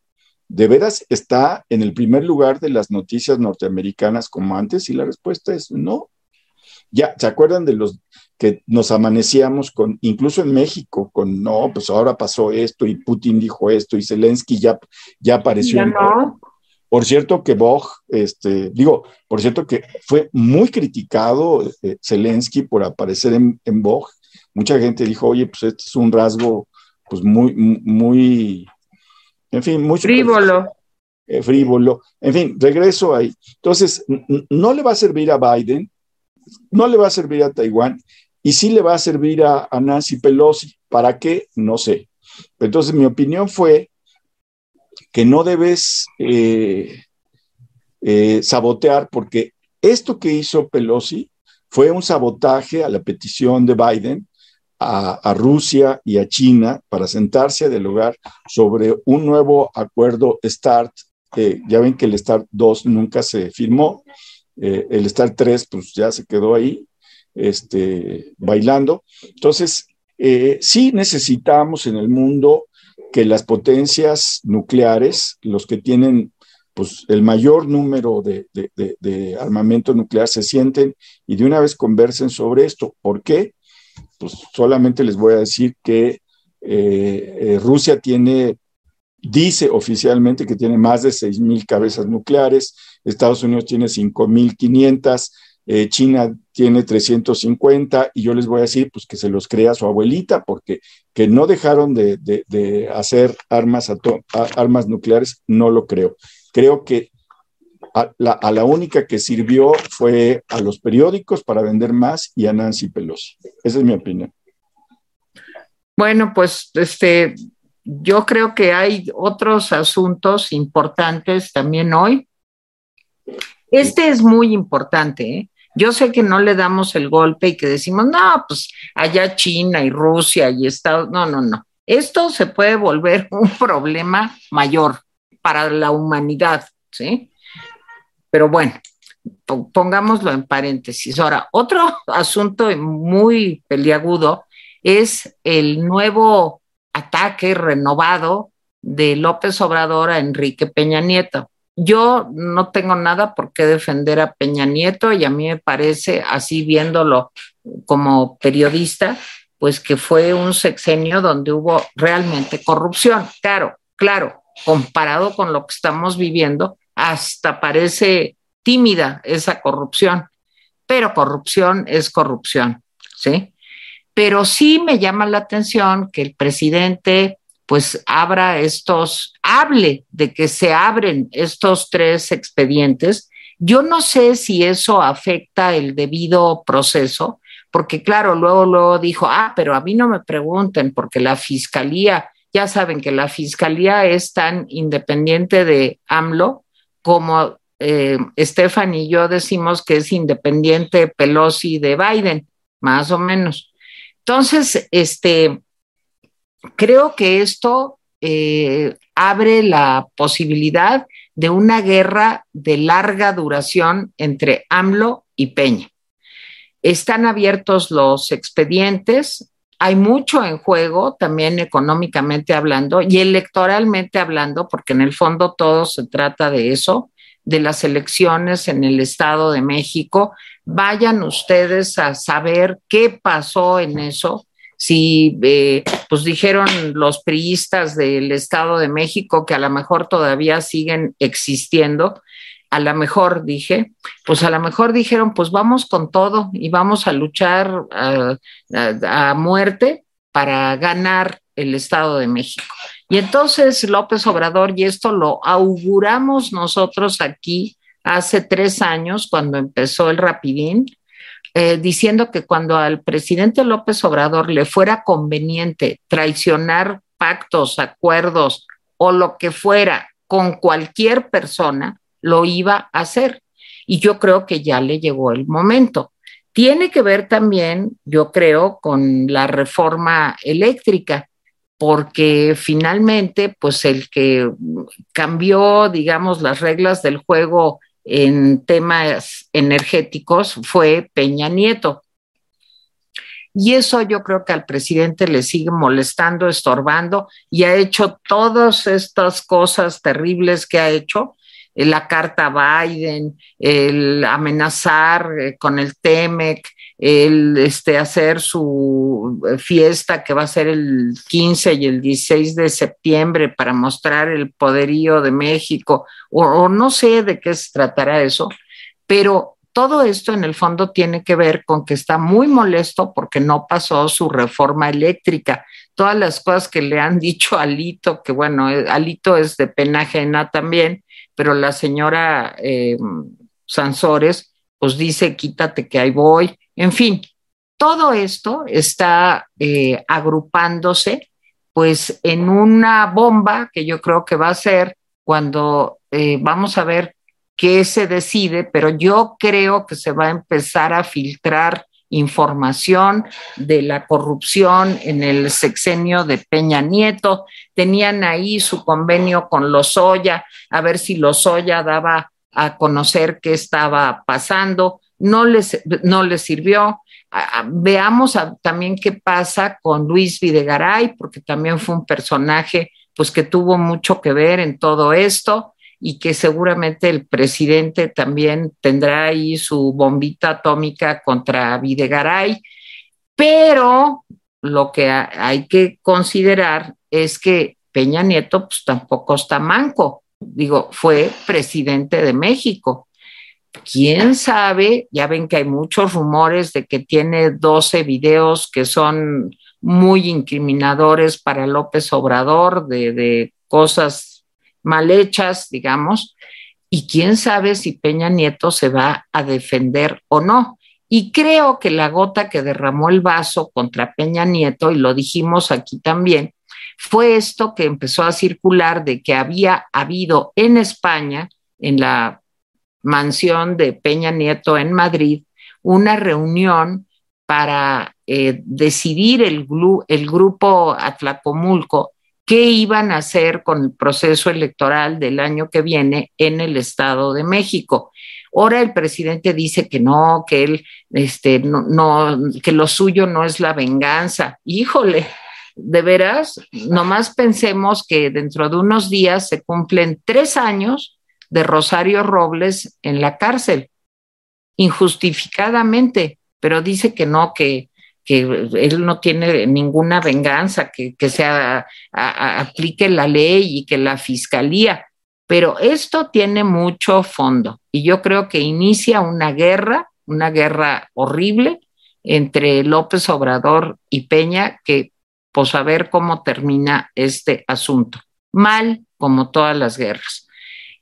¿de veras está en el primer lugar de las noticias norteamericanas como antes? Y la respuesta es no. Ya, ¿se acuerdan de los que nos amanecíamos con, incluso en México, con, no, pues ahora pasó esto y Putin dijo esto y Zelensky ya, ya apareció. Ya no. Por cierto que Bog, este, digo, por cierto que fue muy criticado eh, Zelensky por aparecer en, en Mucha gente dijo, oye, pues este es un rasgo, pues muy, muy, en fin, muy... Frívolo. Eh, frívolo. En fin, regreso ahí. Entonces, no le va a servir a Biden, no le va a servir a Taiwán, y sí le va a servir a, a Nancy Pelosi. ¿Para qué? No sé. Entonces, mi opinión fue que no debes eh, eh, sabotear, porque esto que hizo Pelosi fue un sabotaje a la petición de Biden a, Rusia y a China para sentarse a dialogar sobre un nuevo acuerdo START. ya ven que el START 2 nunca se firmó, eh, el START 3 pues ya se quedó ahí este, bailando. Entonces, sí necesitamos en el mundo que las potencias nucleares, los que tienen pues, el mayor número de, armamento nuclear, se sienten y de una vez conversen sobre esto. ¿Por qué? Pues solamente les voy a decir que eh, eh, Rusia tiene, dice oficialmente que tiene más de 6.000 cabezas nucleares, Estados Unidos tiene 5.500, eh, China tiene 350 y yo les voy a decir pues que se los crea su abuelita porque que no dejaron de, hacer armas, armas nucleares, no lo creo. Creo que a la, única que sirvió fue a los periódicos para vender más y a Nancy Pelosi. Esa es mi opinión. Bueno, pues este, yo creo que hay otros asuntos importantes también hoy. Este es muy importante. ¿eh? Yo sé que no le damos el golpe y que decimos, no, pues allá China y Rusia y Estados. No, no, no. Esto se puede volver un problema mayor para la humanidad, ¿sí? Pero bueno, pongámoslo en paréntesis. Ahora, otro asunto muy peliagudo es el nuevo ataque renovado de López Obrador a Enrique Peña Nieto. Yo no tengo nada por qué defender a Peña Nieto y a mí me parece, así viéndolo como periodista, pues que fue un sexenio donde hubo realmente corrupción. Claro, claro, comparado con lo que estamos viviendo, hasta parece tímida esa corrupción, pero corrupción es corrupción, ¿sí? Pero sí me llama la atención que el presidente pues abra estos, hable de que se abren estos tres expedientes. Yo no sé si eso afecta el debido proceso, porque claro, luego, luego dijo, ah, pero a mí no me pregunten, porque la fiscalía, ya saben que la fiscalía es tan independiente de AMLO como eh, y yo decimos que es independiente Pelosi de Biden, más o menos. Entonces, este, creo que esto eh, abre la posibilidad de una guerra de larga duración entre AMLO y Peña. Están abiertos los expedientes, hay mucho en juego, también económicamente hablando y electoralmente hablando, porque en el fondo todo se trata de eso, de las elecciones en el Estado de México. Vayan ustedes a saber qué pasó en eso si eh, pues dijeron los priistas del Estado de México que a lo mejor todavía siguen existiendo, a lo mejor dije, pues a lo mejor dijeron, pues vamos con todo y vamos a luchar a, muerte para ganar el Estado de México. Y entonces López Obrador, y esto lo auguramos nosotros aquí hace tres años, cuando empezó el Rapidín, eh, diciendo que cuando al presidente López Obrador le fuera conveniente traicionar pactos, acuerdos o lo que fuera con cualquier persona, lo iba a hacer. Y yo creo que ya le llegó el momento. Tiene que ver también, yo creo, con la reforma eléctrica, porque finalmente, pues el que cambió, digamos, las reglas del juego en temas energéticos fue Peña Nieto. Y eso yo creo que al presidente le sigue molestando, estorbando y ha hecho todas estas cosas terribles que ha hecho, la carta Biden, el amenazar eh, con el TEMEC, el este, hacer su eh, fiesta que va a ser el 15 y el 16 de septiembre para mostrar el poderío de México, o, no sé de qué se tratará eso, pero todo esto en el fondo tiene que ver con que está muy molesto porque no pasó su reforma eléctrica. Todas las cosas que le han dicho a Alito, que bueno, eh, Alito es de pena ajena también, pero la señora eh, Sansores, pues dice, quítate que ahí voy. En fin, todo esto está eh, agrupándose pues en una bomba que yo creo que va a ser cuando eh, vamos a ver qué se decide, pero yo creo que se va a empezar a filtrar información de la corrupción en el sexenio de Peña Nieto. Tenían ahí su convenio con Lozoya, a ver si Lozoya daba a conocer qué estaba pasando no les, no les sirvió. Veamos también qué pasa con Luis Videgaray, porque también fue un personaje pues que tuvo mucho que ver en todo esto y que seguramente el presidente también tendrá ahí su bombita atómica contra Videgaray, pero lo que hay que considerar es que Peña Nieto pues tampoco está manco, digo, fue presidente de México. Quién sabe, ya ven que hay muchos rumores de que tiene 12 videos que son muy incriminadores para López Obrador, de, de cosas mal hechas, digamos, y quién sabe si Peña Nieto se va a defender o no. Y creo que la gota que derramó el vaso contra Peña Nieto, y lo dijimos aquí también, fue esto que empezó a circular de que había habido en España, en la mansión de Peña Nieto en Madrid, una reunión para eh, decidir el, el grupo Atlacomulco qué iban a hacer con el proceso electoral del año que viene en el Estado de México. Ahora el presidente dice que no, que él, este, no, que lo suyo no es la venganza. Híjole, de veras, nomás pensemos que dentro de unos días se cumplen tres años de Rosario Robles en la cárcel, injustificadamente, pero dice que no, que, que él no tiene ninguna venganza, que, que se aplique la ley y que la fiscalía. Pero esto tiene mucho fondo y yo creo que inicia una guerra, una guerra horrible entre López Obrador y Peña, que pues a ver cómo termina este asunto. Mal como todas las guerras.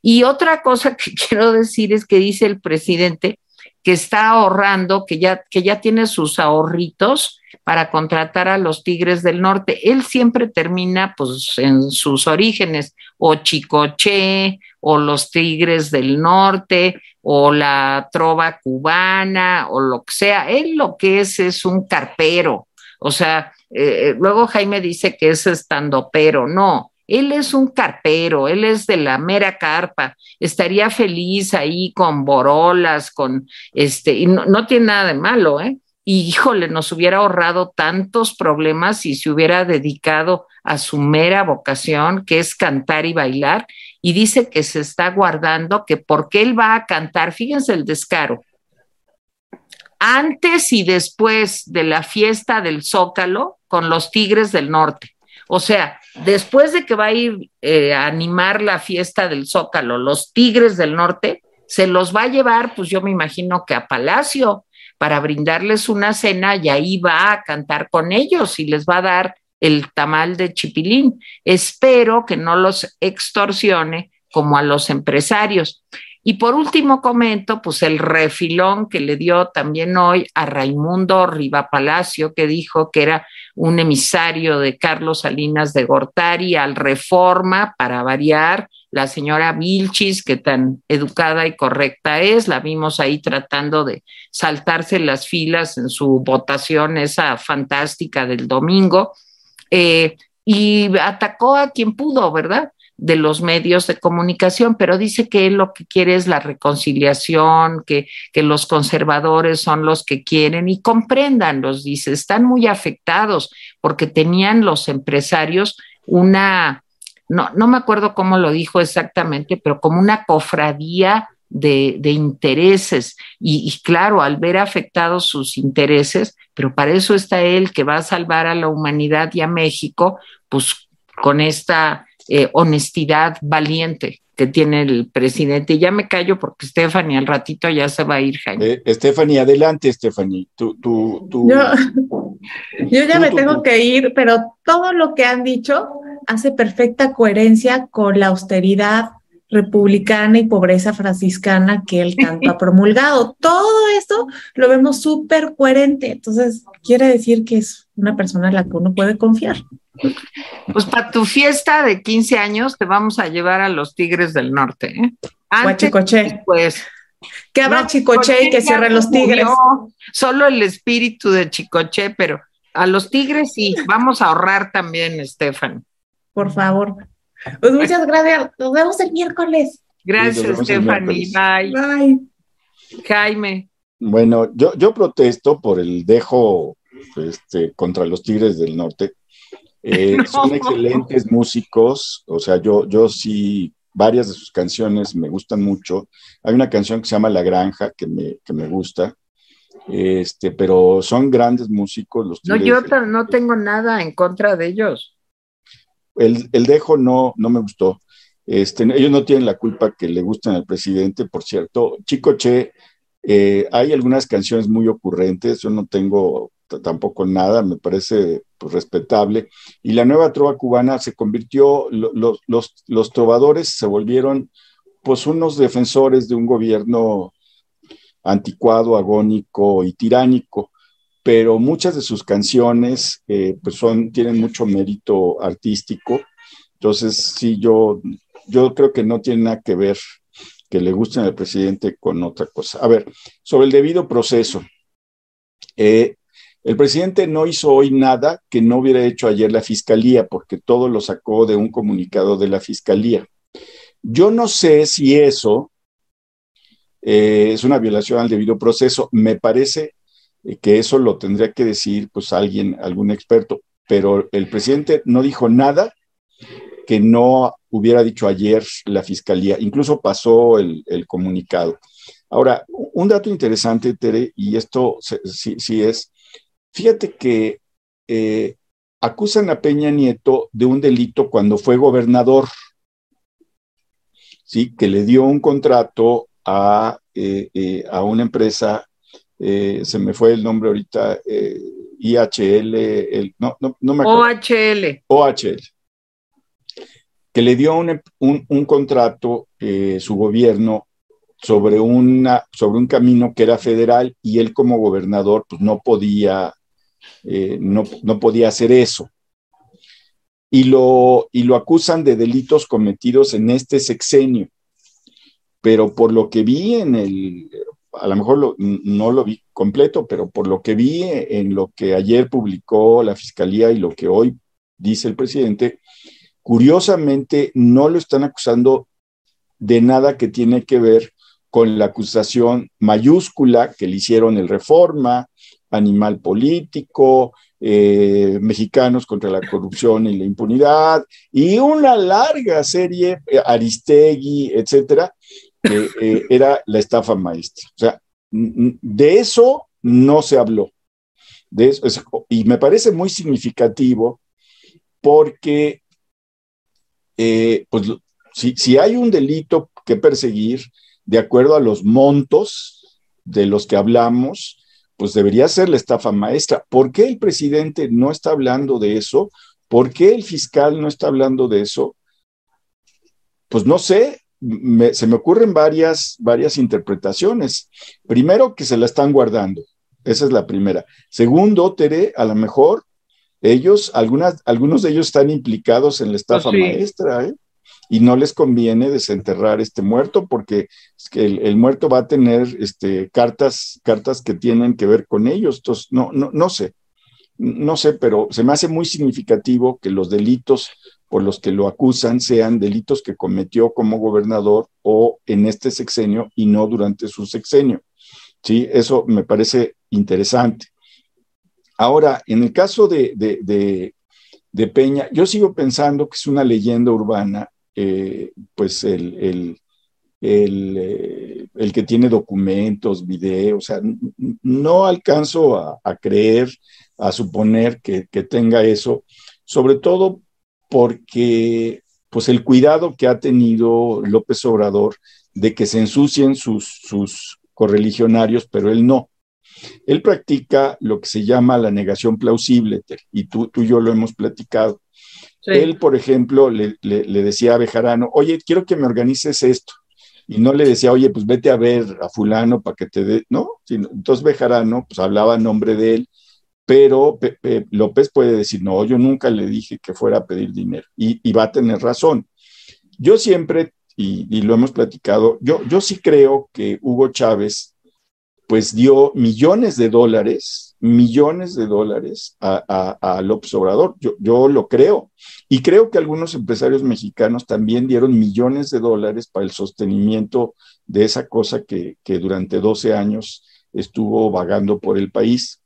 Y otra cosa que quiero decir es que dice el presidente que está ahorrando, que ya, que ya tiene sus ahorritos para contratar a los Tigres del Norte. Él siempre termina pues en sus orígenes, o Chicoche, o los Tigres del Norte, o la trova cubana, o lo que sea. Él lo que es es un carpero. O sea, eh, luego Jaime dice que es estando pero, no, él es un carpero, él es de la mera carpa, estaría feliz ahí con borolas, con este, y no, no tiene nada de malo, ¿eh? Y híjole, nos hubiera ahorrado tantos problemas si se hubiera dedicado a su mera vocación, que es cantar y bailar, y dice que se está guardando, que porque él va a cantar, fíjense el descaro, antes y después de la fiesta del Zócalo con los Tigres del Norte. O sea, después de que va a ir eh, a animar la fiesta del Zócalo, los Tigres del Norte, se los va a llevar, pues yo me imagino que a Palacio, para brindarles una cena y ahí va a cantar con ellos y les va a dar el tamal de chipilín. Espero que no los extorsione como a los empresarios. Y por último comento, pues el refilón que le dio también hoy a Raimundo Riva Palacio, que dijo que era un emisario de Carlos Salinas de Gortari al Reforma, para variar, la señora Vilchis, que tan educada y correcta es, la vimos ahí tratando de saltarse las filas en su votación, esa fantástica del domingo, eh, y atacó a quien pudo, ¿verdad? De los medios de comunicación, pero dice que él lo que quiere es la reconciliación, que, que los conservadores son los que quieren y comprendan, los dice, están muy afectados porque tenían los empresarios una, no, no me acuerdo cómo lo dijo exactamente, pero como una cofradía de, de intereses. Y, y, claro, al ver afectados sus intereses, pero para eso está él que va a salvar a la humanidad y a México, pues con esta eh, honestidad valiente que tiene el presidente. Y ya me callo porque Stephanie al ratito ya se va a ir, Jaime. Eh, Stephanie, adelante, Stephanie. Tú, tú, tú, yo, yo ya me tengo que ir, pero todo lo que han dicho hace perfecta coherencia con la austeridad republicana y pobreza franciscana que él tanto ha promulgado. Todo esto lo vemos súper coherente. Entonces, quiere decir que es una persona en la que uno puede confiar. Pues para tu fiesta de 15 años te vamos a llevar a los Tigres del Norte. ¿eh? Antes, pues. Que habrá no, Chicoche y que cierren los Tigres. Murió, solo el espíritu de Chicoche, pero a los Tigres sí, vamos a ahorrar también, Estefan. Por favor. Pues muchas gracias. Nos vemos el miércoles. Gracias, Stephanie. Bye. Bye. Jaime. Bueno, yo, yo protesto por el dejo este, contra los Tigres del Norte. Eh, no. Son excelentes músicos, o sea, yo, yo sí, varias de sus canciones me gustan mucho. Hay una canción que se llama La Granja que me, que me gusta, este, pero son grandes músicos. Los no, yo no tengo nada en contra de ellos. El, el dejo no, no me gustó. Este, ellos no tienen la culpa que le gusten al presidente, por cierto. Chico Che, eh, hay algunas canciones muy ocurrentes, yo no tengo tampoco nada, me parece pues, respetable. Y la nueva trova cubana se convirtió, los, los, trovadores se volvieron pues unos defensores de un gobierno anticuado, agónico y tiránico, pero muchas de sus canciones eh, pues son, tienen mucho mérito artístico. Entonces, sí, yo, yo creo que no tiene nada que ver que le gusten al presidente con otra cosa. A ver, sobre el debido proceso. Eh, el presidente no hizo hoy nada que no hubiera hecho ayer la fiscalía, porque todo lo sacó de un comunicado de la fiscalía. Yo no sé si eso eh, es una violación al debido proceso. Me parece que eso lo tendría que decir pues alguien, algún experto, pero el presidente no dijo nada que no hubiera dicho ayer la fiscalía. Incluso pasó el, comunicado. Ahora, un dato interesante, Tere, y esto sí es, Fíjate que eh, acusan a Peña Nieto de un delito cuando fue gobernador, ¿sí? que le dio un contrato a, eh, eh, a una empresa, se me fue el nombre ahorita, IHL, el, no, no, no, me acuerdo. OHL. OHL. Que le dio un, un, un contrato su gobierno sobre, una, sobre un camino que era federal y él como gobernador pues no podía eh, no, podía hacer eso. Y lo, y lo acusan de delitos cometidos en este sexenio. Pero por lo que vi en el, a lo mejor no lo vi completo, pero por lo que vi en lo que ayer publicó la Fiscalía y lo que hoy dice el presidente, curiosamente no lo están acusando de nada que tiene que ver con la acusación mayúscula que le hicieron el Reforma, Animal Político, eh, Mexicanos contra la Corrupción y la Impunidad, y una larga serie, eh, Aristegui, etcétera, eh, era la estafa maestra. O sea, de eso no se habló. Y me parece muy significativo porque pues, si, si hay un delito que perseguir, de acuerdo a los montos de los que hablamos, pues debería ser la estafa maestra. ¿Por qué el presidente no está hablando de eso? ¿Por qué el fiscal no está hablando de eso? Pues no sé, se me ocurren varias, varias interpretaciones. Primero, que se la están guardando. Esa es la primera. Segundo, Tere, a lo mejor ellos, algunas, algunos de ellos están implicados en la estafa pues maestra, ¿eh? Y no les conviene desenterrar este muerto porque el, muerto va a tener este, cartas, cartas que tienen que ver con ellos. Entonces, no, no, no sé, no sé, pero se me hace muy significativo que los delitos por los que lo acusan sean delitos que cometió como gobernador o en este sexenio y no durante su sexenio. Sí, eso me parece interesante. Ahora, en el caso de, de Peña, yo sigo pensando que es una leyenda urbana eh, pues el, eh, el, que tiene documentos, videos, o sea, no alcanzo a, creer, a suponer que, tenga eso, sobre todo porque pues el cuidado que ha tenido López Obrador de que se ensucien sus, sus correligionarios, pero él no. Él practica lo que se llama la negación plausible, y tú, tú y yo lo hemos platicado. Él, por ejemplo, le, decía a Bejarano, oye, quiero que me organices esto. Y no le decía, oye, pues vete a ver a fulano para que te dé, ¿no? Entonces Bejarano, pues hablaba en nombre de él, pero López puede decir, no, yo nunca le dije que fuera a pedir dinero. Y, va a tener razón. Yo siempre, y, y, lo hemos platicado, yo, yo sí creo que Hugo Chávez, pues dio millones de dólares millones de dólares a, a, López Obrador. Yo, yo, lo creo. Y creo que algunos empresarios mexicanos también dieron millones de dólares para el sostenimiento de esa cosa que, que durante 12 años estuvo vagando por el país.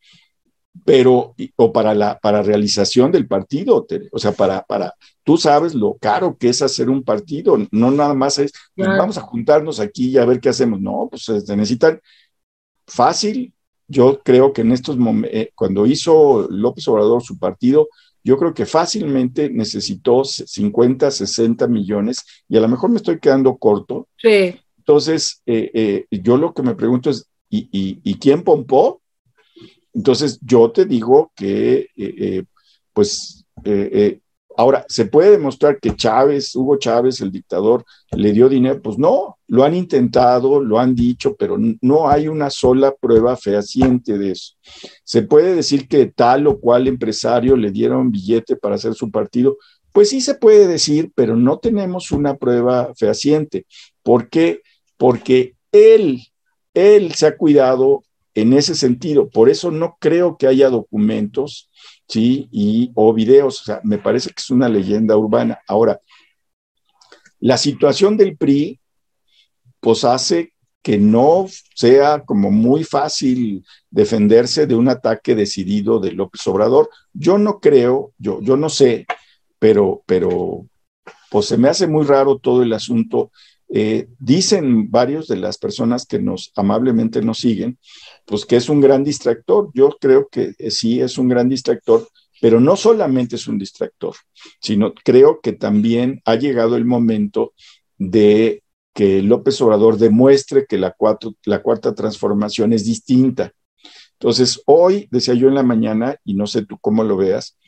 Pero, o para la para realización del partido, o sea, para, para, tú sabes lo caro que es hacer un partido, no nada más es, pues, vamos a juntarnos aquí y a ver qué hacemos, no, pues se necesitan fácil yo creo que en estos momentos, eh, cuando hizo López Obrador su partido, yo creo que fácilmente necesitó 50, 60 millones y a lo mejor me estoy quedando corto. Sí. Entonces, eh, eh, yo lo que me pregunto es, ¿y, y, quién pompó? Entonces, yo te digo que, eh, pues, Ahora, ¿se puede demostrar que Chávez, Hugo Chávez, el dictador, le dio dinero? Pues no, lo han intentado, lo han dicho, pero no hay una sola prueba fehaciente de eso. ¿Se puede decir que tal o cual empresario le dieron billete para hacer su partido? Pues sí se puede decir, pero no tenemos una prueba fehaciente. ¿Por qué? Porque él, él se ha cuidado en ese sentido. Por eso no creo que haya documentos ¿sí? Y, o videos, o sea, me parece que es una leyenda urbana. Ahora, la situación del PRI, pues hace que no sea como muy fácil defenderse de un ataque decidido de López Obrador. Yo no creo, yo, yo no sé, pero, pero pues se me hace muy raro todo el asunto. Eh, dicen varios de las personas que nos amablemente nos siguen pues que es un gran distractor. Yo creo que eh, sí es un gran distractor, pero no solamente es un distractor, sino creo que también ha llegado el momento de que López Obrador demuestre que la, cuarta transformación es distinta. Entonces, hoy, decía yo en la mañana, y no sé tú cómo lo veas,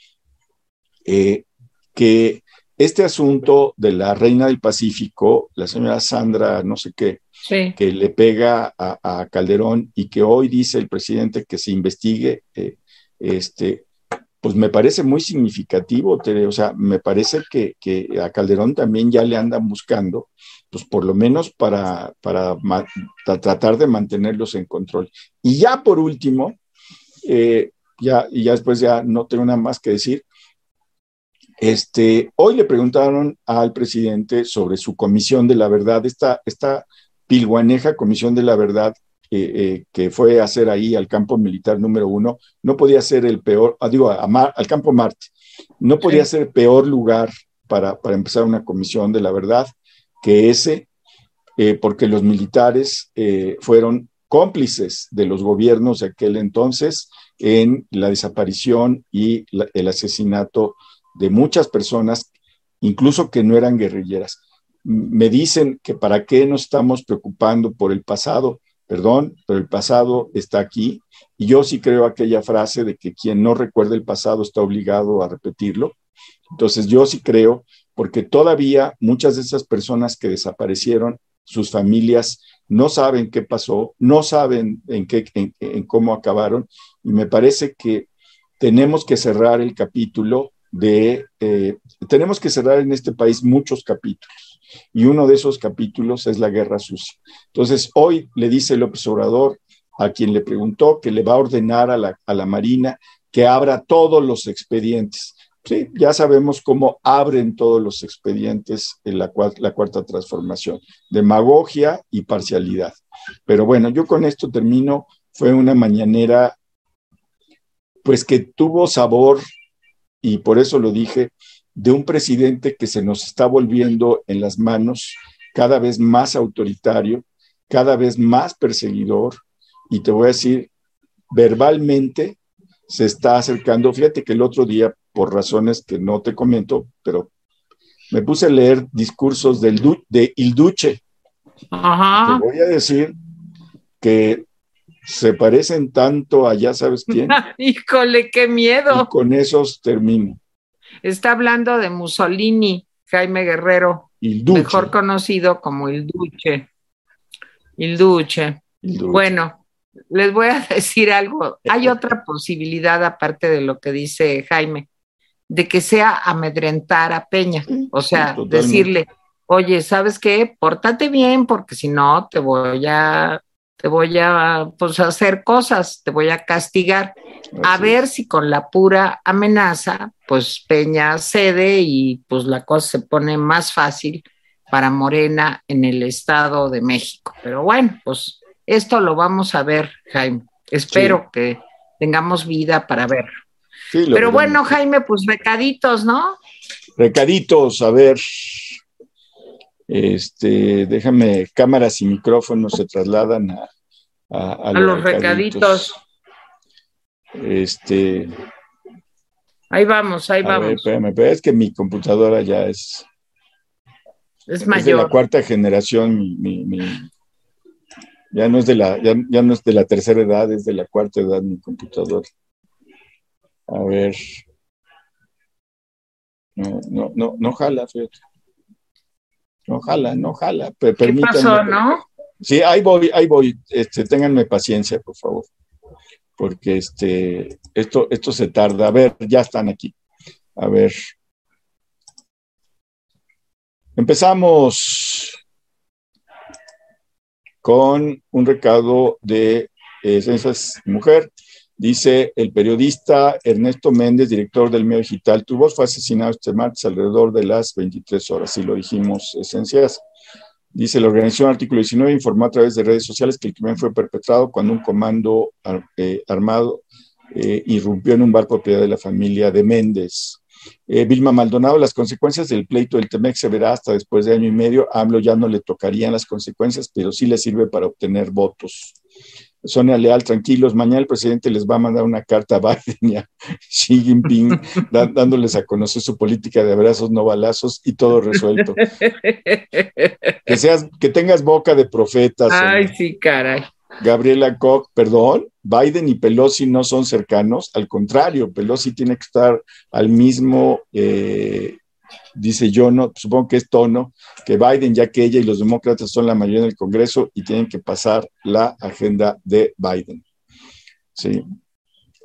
eh, que este asunto de la reina del Pacífico, la señora Sandra, no sé qué, que le pega a, Calderón y que hoy dice el presidente que se investigue, eh, este, pues me parece muy significativo, o sea, me parece que, a Calderón también ya le andan buscando, pues por lo menos para, para, tratar de mantenerlos en control. Y ya por último, eh, ya, y ya después ya no tengo nada más que decir, este, hoy le preguntaron al presidente sobre su comisión de la verdad, esta, esta pilguaneja comisión de la verdad eh, que fue a hacer ahí al campo militar número uno, no podía ser el peor, ah, digo, al campo Marte, no podía ser peor lugar para, para, empezar una comisión de la verdad que ese, eh, porque los militares eh, fueron cómplices de los gobiernos de aquel entonces en la desaparición y el asesinato de muchas personas, incluso que no eran guerrilleras. Me dicen que para qué nos estamos preocupando por el pasado, perdón, pero el pasado está aquí. Y yo sí creo aquella frase de que quien no recuerda el pasado está obligado a repetirlo. Entonces yo sí creo, porque todavía muchas de esas personas que desaparecieron, sus familias no saben qué pasó, no saben en, qué, en cómo acabaron. Y me parece que tenemos que cerrar el capítulo de, eh, tenemos que cerrar en este país muchos capítulos y uno de esos capítulos es la guerra sucia. Entonces, hoy le dice el observador a quien le preguntó que le va a ordenar a la, a la Marina que abra todos los expedientes. Sí, ya sabemos cómo abren todos los expedientes en la cuarta transformación, demagogia y parcialidad. Pero bueno, yo con esto termino. Fue una mañanera, pues que tuvo sabor y por eso lo dije, de un presidente que se nos está volviendo en las manos cada vez más autoritario, cada vez más perseguidor, y te voy a decir, verbalmente se está acercando. Fíjate que el otro día, por razones que no te comento, pero me puse a leer discursos del de Il Duce. Ajá. Te voy a decir que se parecen tanto a ya sabes quién. Híjole, qué miedo. Y con esos termino. Está hablando de Mussolini, Jaime Guerrero, mejor conocido como el Duce. El Duce. Bueno, les voy a decir algo. Hay otra posibilidad, aparte de lo que dice Jaime, de que sea amedrentar a Peña. O sea, decirle, oye, ¿sabes qué? Pórtate bien, porque si no, te voy a te voy a pues, hacer cosas, te voy a castigar. A ver si con la pura amenaza, pues Peña cede y pues la cosa se pone más fácil para Morena en el Estado de México. Pero bueno, pues esto lo vamos a ver, Jaime. Espero que tengamos vida para verlo. Pero bueno, Jaime, pues recaditos, ¿no? Recaditos, a ver. Este, déjame, cámaras y micrófonos se trasladan a, a, los, recaditos. Este. Ahí vamos, ahí vamos. Ver, espérame, pero es que mi computadora ya es. Es mayor. Es de la cuarta generación, mi, mi, ya no es de la, ya, ya, no es de la tercera edad, es de la cuarta edad mi computadora. A ver. No, no, no, no jala, fíjate. No jala, no jala. ¿Qué pasó, no? Sí, ahí voy, ahí voy. Este, ténganme paciencia, por favor. Porque este, esto, esto se tarda. A ver, ya están aquí. A ver. Empezamos con un recado de eh, Ciencias Mujer. Dice el periodista Ernesto Méndez, director del medio digital, tu voz fue asesinado este martes alrededor de las 23 horas, y lo dijimos, esencias. Dice la organización Artículo 19 informó a través de redes sociales que el crimen fue perpetrado cuando un comando eh, armado eh, irrumpió en un bar propiedad de la familia de Méndez. Eh, Vilma Maldonado, las consecuencias del pleito del Temex se verá hasta después de año y medio. AMLO ya no le tocarían las consecuencias, pero sí le sirve para obtener votos. Sonia Leal, tranquilos, mañana el presidente les va a mandar una carta a Biden y a Xi Jinping dándoles a conocer su política de abrazos, no balazos y todo resuelto. que, seas, que tengas boca de profetas. Ay, sí, caray. Gabriela Koch, perdón, Biden y Pelosi no son cercanos, al contrario, Pelosi tiene que estar al mismo eh, dice yo, no, supongo que es tono, que Biden, ya que ella y los demócratas son la mayoría en el Congreso y tienen que pasar la agenda de Biden. Sí.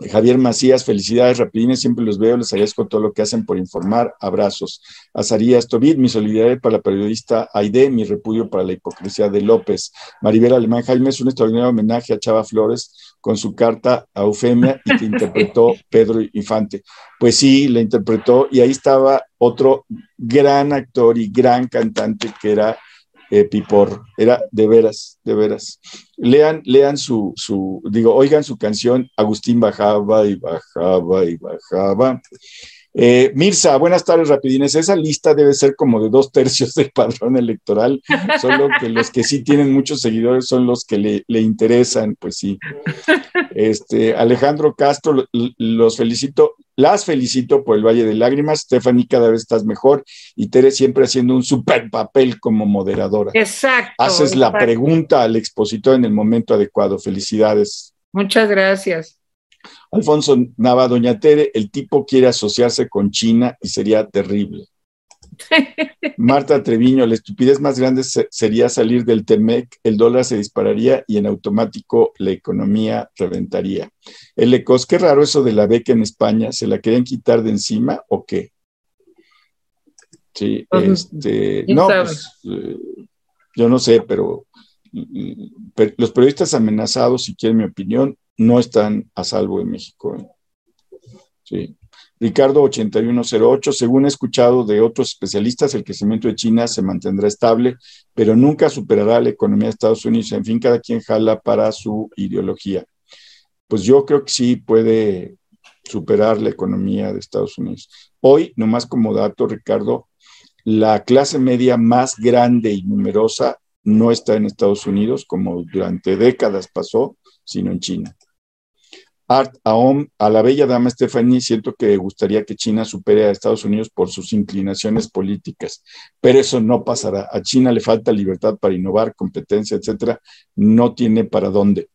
Javier Macías, felicidades, rapidines, siempre los veo, les agradezco todo lo que hacen por informar, abrazos. Azarías Tobit, mi solidaridad para la periodista Aide, mi repudio para la hipocresía de López. Maribel Alemán Jaime es un extraordinario homenaje a Chava Flores con su carta a Eufemia y que interpretó Pedro Infante. Pues sí, la interpretó y ahí estaba otro gran actor y gran cantante que era Pipor. Era de veras, de veras. Lean, lean su, su, digo, oigan su canción, Agustín bajaba y bajaba y bajaba. Eh, Mirza, buenas tardes, rapidines. Esa lista debe ser como de dos tercios del padrón electoral, solo que los que sí tienen muchos seguidores son los que le, le interesan, pues sí. Este, Alejandro Castro, los felicito, las felicito por el Valle de Lágrimas. Stephanie, cada vez estás mejor y Tere siempre haciendo un super papel como moderadora. Exacto. Haces la pregunta al expositor en el momento adecuado. Felicidades. Muchas gracias. Alfonso Nava, Doña Tere, el tipo quiere asociarse con China y sería terrible. Marta Treviño, la estupidez más grande sería salir del TEMEC, el dólar se dispararía y en automático la economía reventaría. El ECOS, qué raro eso de la beca en España, ¿se la querían quitar de encima o qué? Sí, pues, este, no, pues, eh, yo no sé, pero, pero los periodistas amenazados, si quieren mi opinión, no están a salvo en México. ¿eh? Sí. Ricardo 8108, según he escuchado de otros especialistas, el crecimiento de China se mantendrá estable, pero nunca superará la economía de Estados Unidos. En fin, cada quien jala para su ideología. Pues yo creo que sí puede superar la economía de Estados Unidos. Hoy, nomás como dato, Ricardo, la clase media más grande y numerosa no está en Estados Unidos, como durante décadas pasó, sino en China. Art Aom, a la bella dama Stephanie, siento que gustaría que China supere a Estados Unidos por sus inclinaciones políticas, pero eso no pasará. A China le falta libertad para innovar, competencia, etcétera. No tiene para dónde.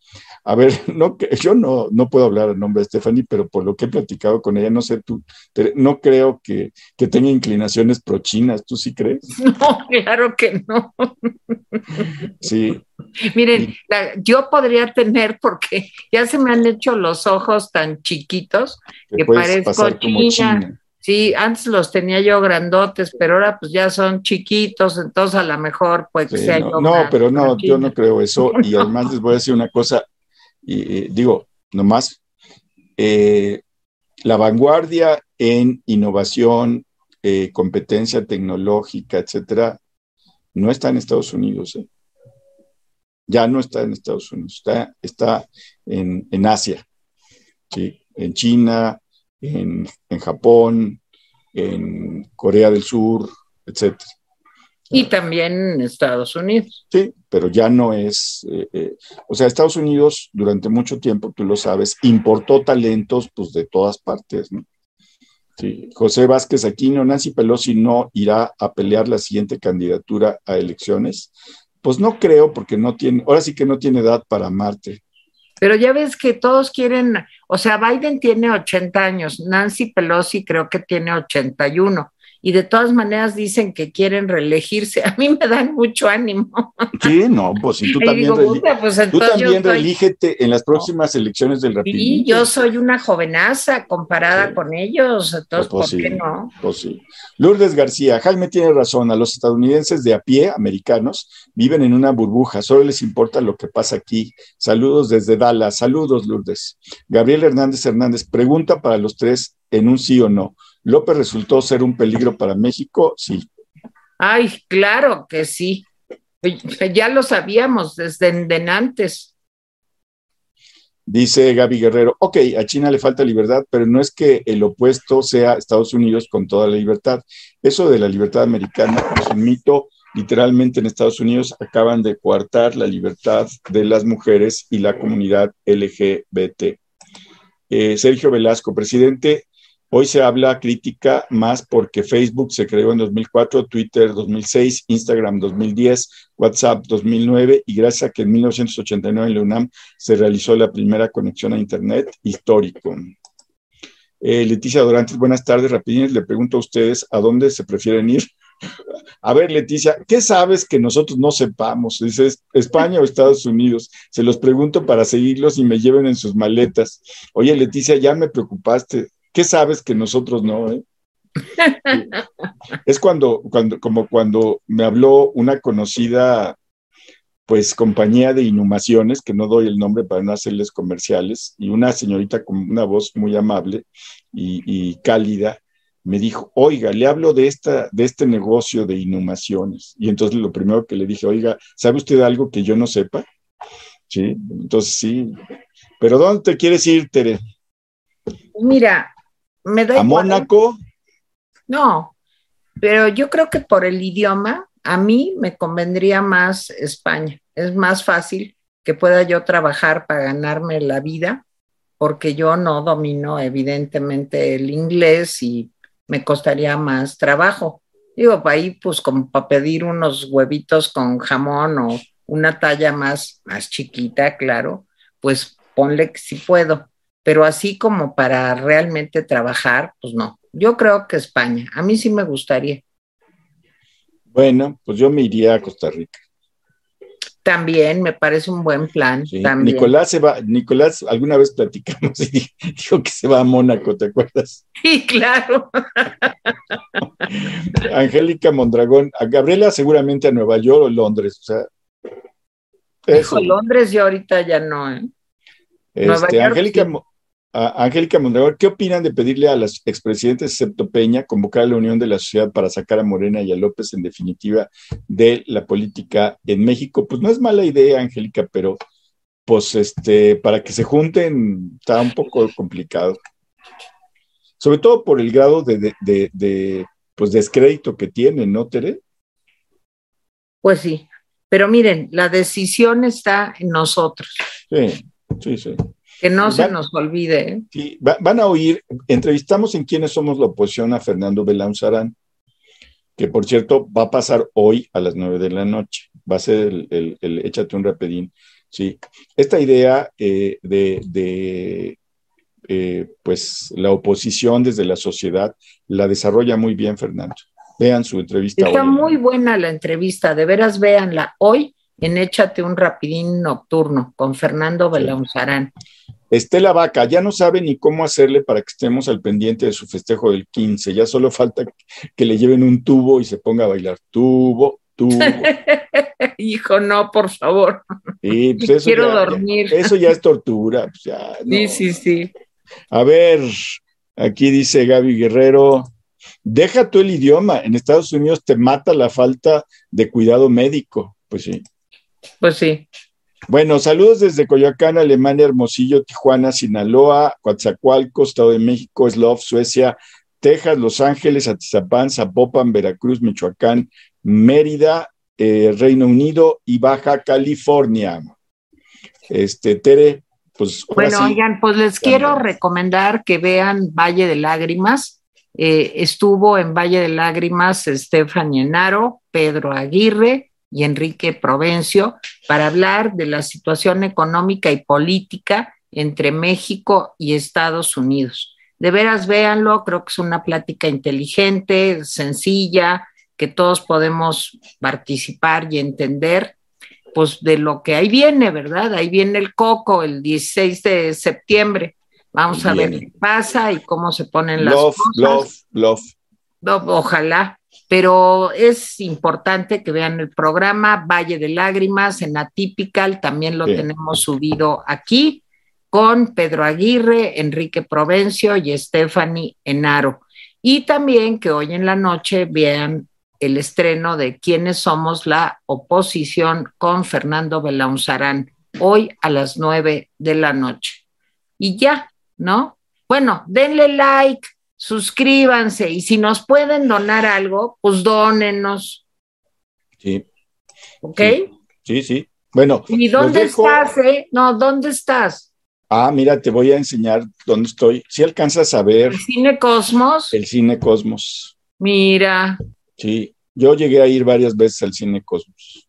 A ver, no, yo no, no puedo hablar a nombre de Stephanie, pero por lo que he platicado con ella, no sé tú, no creo que, que tenga inclinaciones pro-chinas. ¿Tú sí crees? No, claro que no. Sí. Miren, yo podría tener, porque ya se me han hecho los ojos tan chiquitos que parezco china. Sí, antes los tenía yo grandotes, pero ahora pues ya son chiquitos, entonces a lo mejor pues sea no, no pero no, yo no creo eso. Y además les voy a decir una cosa, y, digo, nomás, eh, la vanguardia en innovación, eh, competencia tecnológica, etcétera, no está en Estados Unidos. ¿eh? Ya no está en Estados Unidos, está, está en, en Asia, en China, en, en Japón, en Corea del Sur, etcétera. Y también en Estados Unidos. Sí, pero ya no es, eh, eh, o sea, Estados Unidos durante mucho tiempo, tú lo sabes, importó talentos pues de todas partes, ¿no? Sí. José Vázquez Aquino, Nancy Pelosi no irá a pelear la siguiente candidatura a elecciones. Pues no creo, porque no tiene, ahora sí que no tiene edad para Marte. Pero ya ves que todos quieren, o sea, Biden tiene 80 años, Nancy Pelosi creo que tiene 81 y de todas maneras dicen que quieren reelegirse. A mí me dan mucho ánimo. Sí, no, pues si tú también, pues, tú también relígete en las próximas elecciones del Rapidín. Sí, yo soy una jovenaza comparada con ellos, entonces, pues, ¿por qué no? Pues sí. Lourdes García, Jaime tiene razón, a los estadounidenses de a pie, americanos, viven en una burbuja, solo les importa lo que pasa aquí. Saludos desde Dallas, saludos Lourdes. Gabriel Hernández Hernández, pregunta para los tres en un sí o no. ¿López resultó ser un peligro para México? Sí. Ay, claro que sí. Ya lo sabíamos desde antes. Dice Gaby Guerrero, ok, a China le falta libertad, pero no es que el opuesto sea Estados Unidos con toda la libertad. Eso de la libertad americana es un mito. Literalmente en Estados Unidos acaban de coartar la libertad de las mujeres y la comunidad LGBT. Eh, Sergio Velasco, presidente, Hoy se habla crítica más porque Facebook se creó en 2004, Twitter 2006, Instagram 2010, WhatsApp 2009 y gracias a que en 1989 en la UNAM se realizó la primera conexión a Internet histórico. Eh, Leticia Dorantes, buenas tardes. Rapidines, le pregunto a ustedes a dónde se prefieren ir. A ver, Leticia, ¿qué sabes que nosotros no sepamos? Dices, España o Estados Unidos. Se los pregunto para seguirlos y me lleven en sus maletas. Oye, Leticia, ya me preocupaste. ¿Qué sabes que nosotros no? Eh? es cuando, cuando, como cuando me habló una conocida, pues, compañía de inhumaciones, que no doy el nombre para no hacerles comerciales, y una señorita con una voz muy amable y, cálida, me dijo, oiga, le hablo de, esta, de este negocio de inhumaciones. Y entonces lo primero que le dije, oiga, ¿sabe usted algo que yo no sepa? Sí, entonces sí. Pero ¿dónde te quieres ir, Tere? Mira, ¿A Mónaco? No, pero yo creo que por el idioma, a mí me convendría más España. Es más fácil que pueda yo trabajar para ganarme la vida, porque yo no domino evidentemente el inglés y me costaría más trabajo. Digo, ahí pues como para pedir unos huevitos con jamón o una talla más, más chiquita, claro, pues ponle que si puedo pero así como para realmente trabajar, pues no. Yo creo que España, a mí sí me gustaría. Bueno, pues yo me iría a Costa Rica. También me parece un buen plan. Nicolás se va, Nicolás, alguna vez platicamos y dijo que se va a Mónaco, ¿te acuerdas? Sí, claro. Angélica Mondragón, a Gabriela seguramente a Nueva York o Londres, o sea. Dijo Londres yo ahorita ya no, ¿eh? Este, Angélica, Angélica Mondragón, ¿qué opinan de pedirle a los expresidentes, excepto Peña, convocar a la unión de la sociedad para sacar a Morena y a López, en definitiva, de la política en México? Pues no es mala idea, Angélica, pero pues este, para que se junten está un poco complicado. Sobre todo por el grado de, de pues descrédito que tienen, ¿no, Tere? Pues sí, pero miren, la decisión está en nosotros. Sí, sí, sí. Que no se nos olvide. ¿eh? Sí, van a oír, entrevistamos en quiénes somos la oposición a Fernando Belanzarán, que por cierto va a pasar hoy a las nueve de la noche. Va a ser el, échate un rapidín. Sí, esta idea eh, de, eh, pues la oposición desde la sociedad la desarrolla muy bien Fernando. Vean su entrevista. Está muy buena la entrevista, de veras véanla hoy en Échate un rapidín nocturno con Fernando Belauzarán. Estela Vaca, ya no sabe ni cómo hacerle para que estemos al pendiente de su festejo del 15. Ya solo falta que le lleven un tubo y se ponga a bailar. Tubo, tubo. Hijo, no, por favor. Pues quiero dormir. eso ya es tortura. Pues sí, sí, sí. A ver, aquí dice Gaby Guerrero. Deja tú el idioma. En Estados Unidos te mata la falta de cuidado médico. Pues sí. Pues sí. Bueno, saludos desde Coyoacán, Alemania, Hermosillo, Tijuana, Sinaloa, Coatzacoalcos, Estado de México, Slov, Suecia, Texas, Los Ángeles, Atizapán, Zapopan, Veracruz, Michoacán, Mérida, eh, Reino Unido y Baja California. Este, Tere, pues. Bueno, oigan, pues les quiero recomendar que vean Valle de Lágrimas eh, estuvo en Valle de Lágrimas Estefan Enaro, Pedro Aguirre y Enrique Provencio para hablar de la situación económica y política entre México y Estados Unidos. De veras, véanlo, creo que es una plática inteligente, sencilla, que todos podemos participar y entender, pues de lo que ahí viene, ¿verdad? Ahí viene el coco el 16 de septiembre. Vamos a ver qué pasa y cómo se ponen las cosas. Love, love, love. Ojalá, pero es importante que vean el programa Valle de Lágrimas en Atypical, también lo tenemos subido aquí con Pedro Aguirre, Enrique Provencio y Stephanie Enaro. Y también que hoy en la noche vean el estreno de Quiénes somos la oposición con Fernando Belaunzarán, hoy a las nueve de la noche. Y ya, ¿no? Bueno, denle like, suscríbanse y si nos pueden donar algo, pues dónenos. Sí. ¿Ok? Sí, sí. Bueno. ¿Y dónde estás, eh? No, ¿dónde estás? Ah, mira, te voy a enseñar dónde estoy. Si alcanzas a ver. ¿El Cine Cosmos? El Cine Cosmos. Mira. Sí, yo llegué a ir varias veces al Cine Cosmos.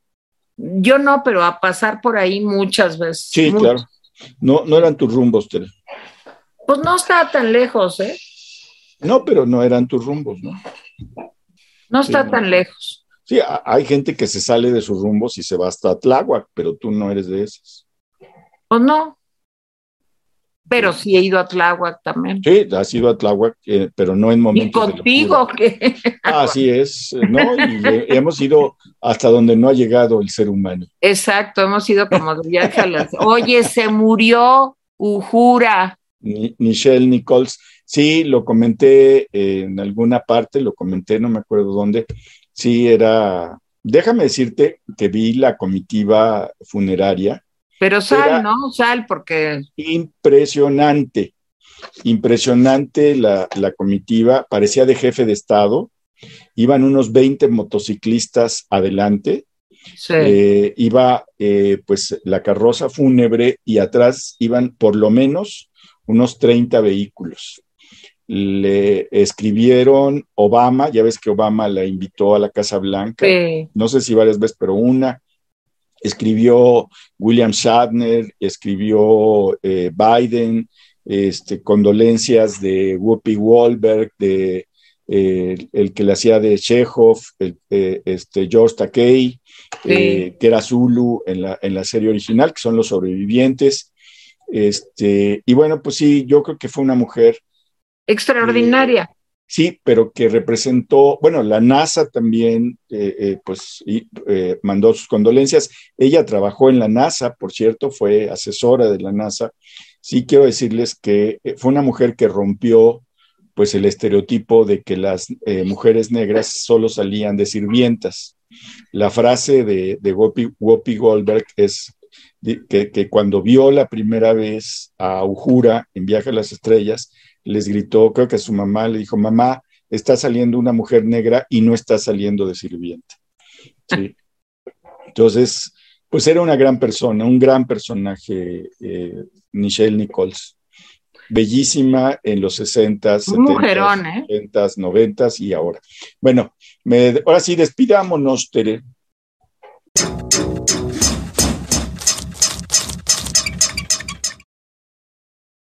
Yo no, pero a pasar por ahí muchas veces. Sí, claro. No, no eran tus rumbos, Tere. Pues no estaba tan lejos, ¿eh? No, pero no eran tus rumbos, ¿no? No está tan lejos. Sí, hay gente que se sale de sus rumbos y se va hasta Tláhuac, pero tú no eres de esos. Pues no. Pero sí he ido a Tláhuac también. Sí, has ido a Tláhuac, eh, pero no en momentos. Y contigo, que. Así es, ¿no? Y hemos ido hasta donde no ha llegado el ser humano. Exacto, hemos ido como de viaje a las. Oye, se murió Ujura. Michelle Nichols. Sí, lo comenté en alguna parte, lo comenté, no me acuerdo dónde. Sí, era. Déjame decirte que vi la comitiva funeraria. Pero sal, ¿no? Sal, porque. Impresionante. Impresionante la, la comitiva. Parecía de jefe de Estado. Iban unos 20 motociclistas adelante. Sí. Eh, iba eh, pues la carroza fúnebre y atrás iban por lo menos unos 30 vehículos. Le escribieron Obama, ya ves que Obama la invitó a la Casa Blanca, sí. no sé si varias veces, pero una. Escribió William Shatner, escribió eh, Biden, este, condolencias de Whoopi Goldberg, de eh, el que le hacía de Chekhov, el, eh, este, George Takei, sí. que era Zulu en la, en la serie original, que son los sobrevivientes. Este, y bueno, pues sí, yo creo que fue una mujer extraordinaria. Eh, sí, pero que representó, bueno, la NASA también, eh, eh, pues y, mandó sus condolencias. Ella trabajó en la NASA, por cierto, fue asesora de la NASA. Sí, quiero decirles que fue una mujer que rompió pues el estereotipo de que las mujeres negras solo salían de sirvientas. La frase de, de Goldberg es que, que, cuando vio la primera vez a Uhura en Viaje a las Estrellas, les gritó, creo que a su mamá le dijo, mamá, está saliendo una mujer negra y no está saliendo de sirvienta. ¿Sí? Entonces, pues era una gran persona, un gran personaje, eh, Michelle Nichols. Bellísima en los 60, 70, ¿eh? 80, 90 y ahora. Bueno, me, ahora sí, despidámonos, Tere.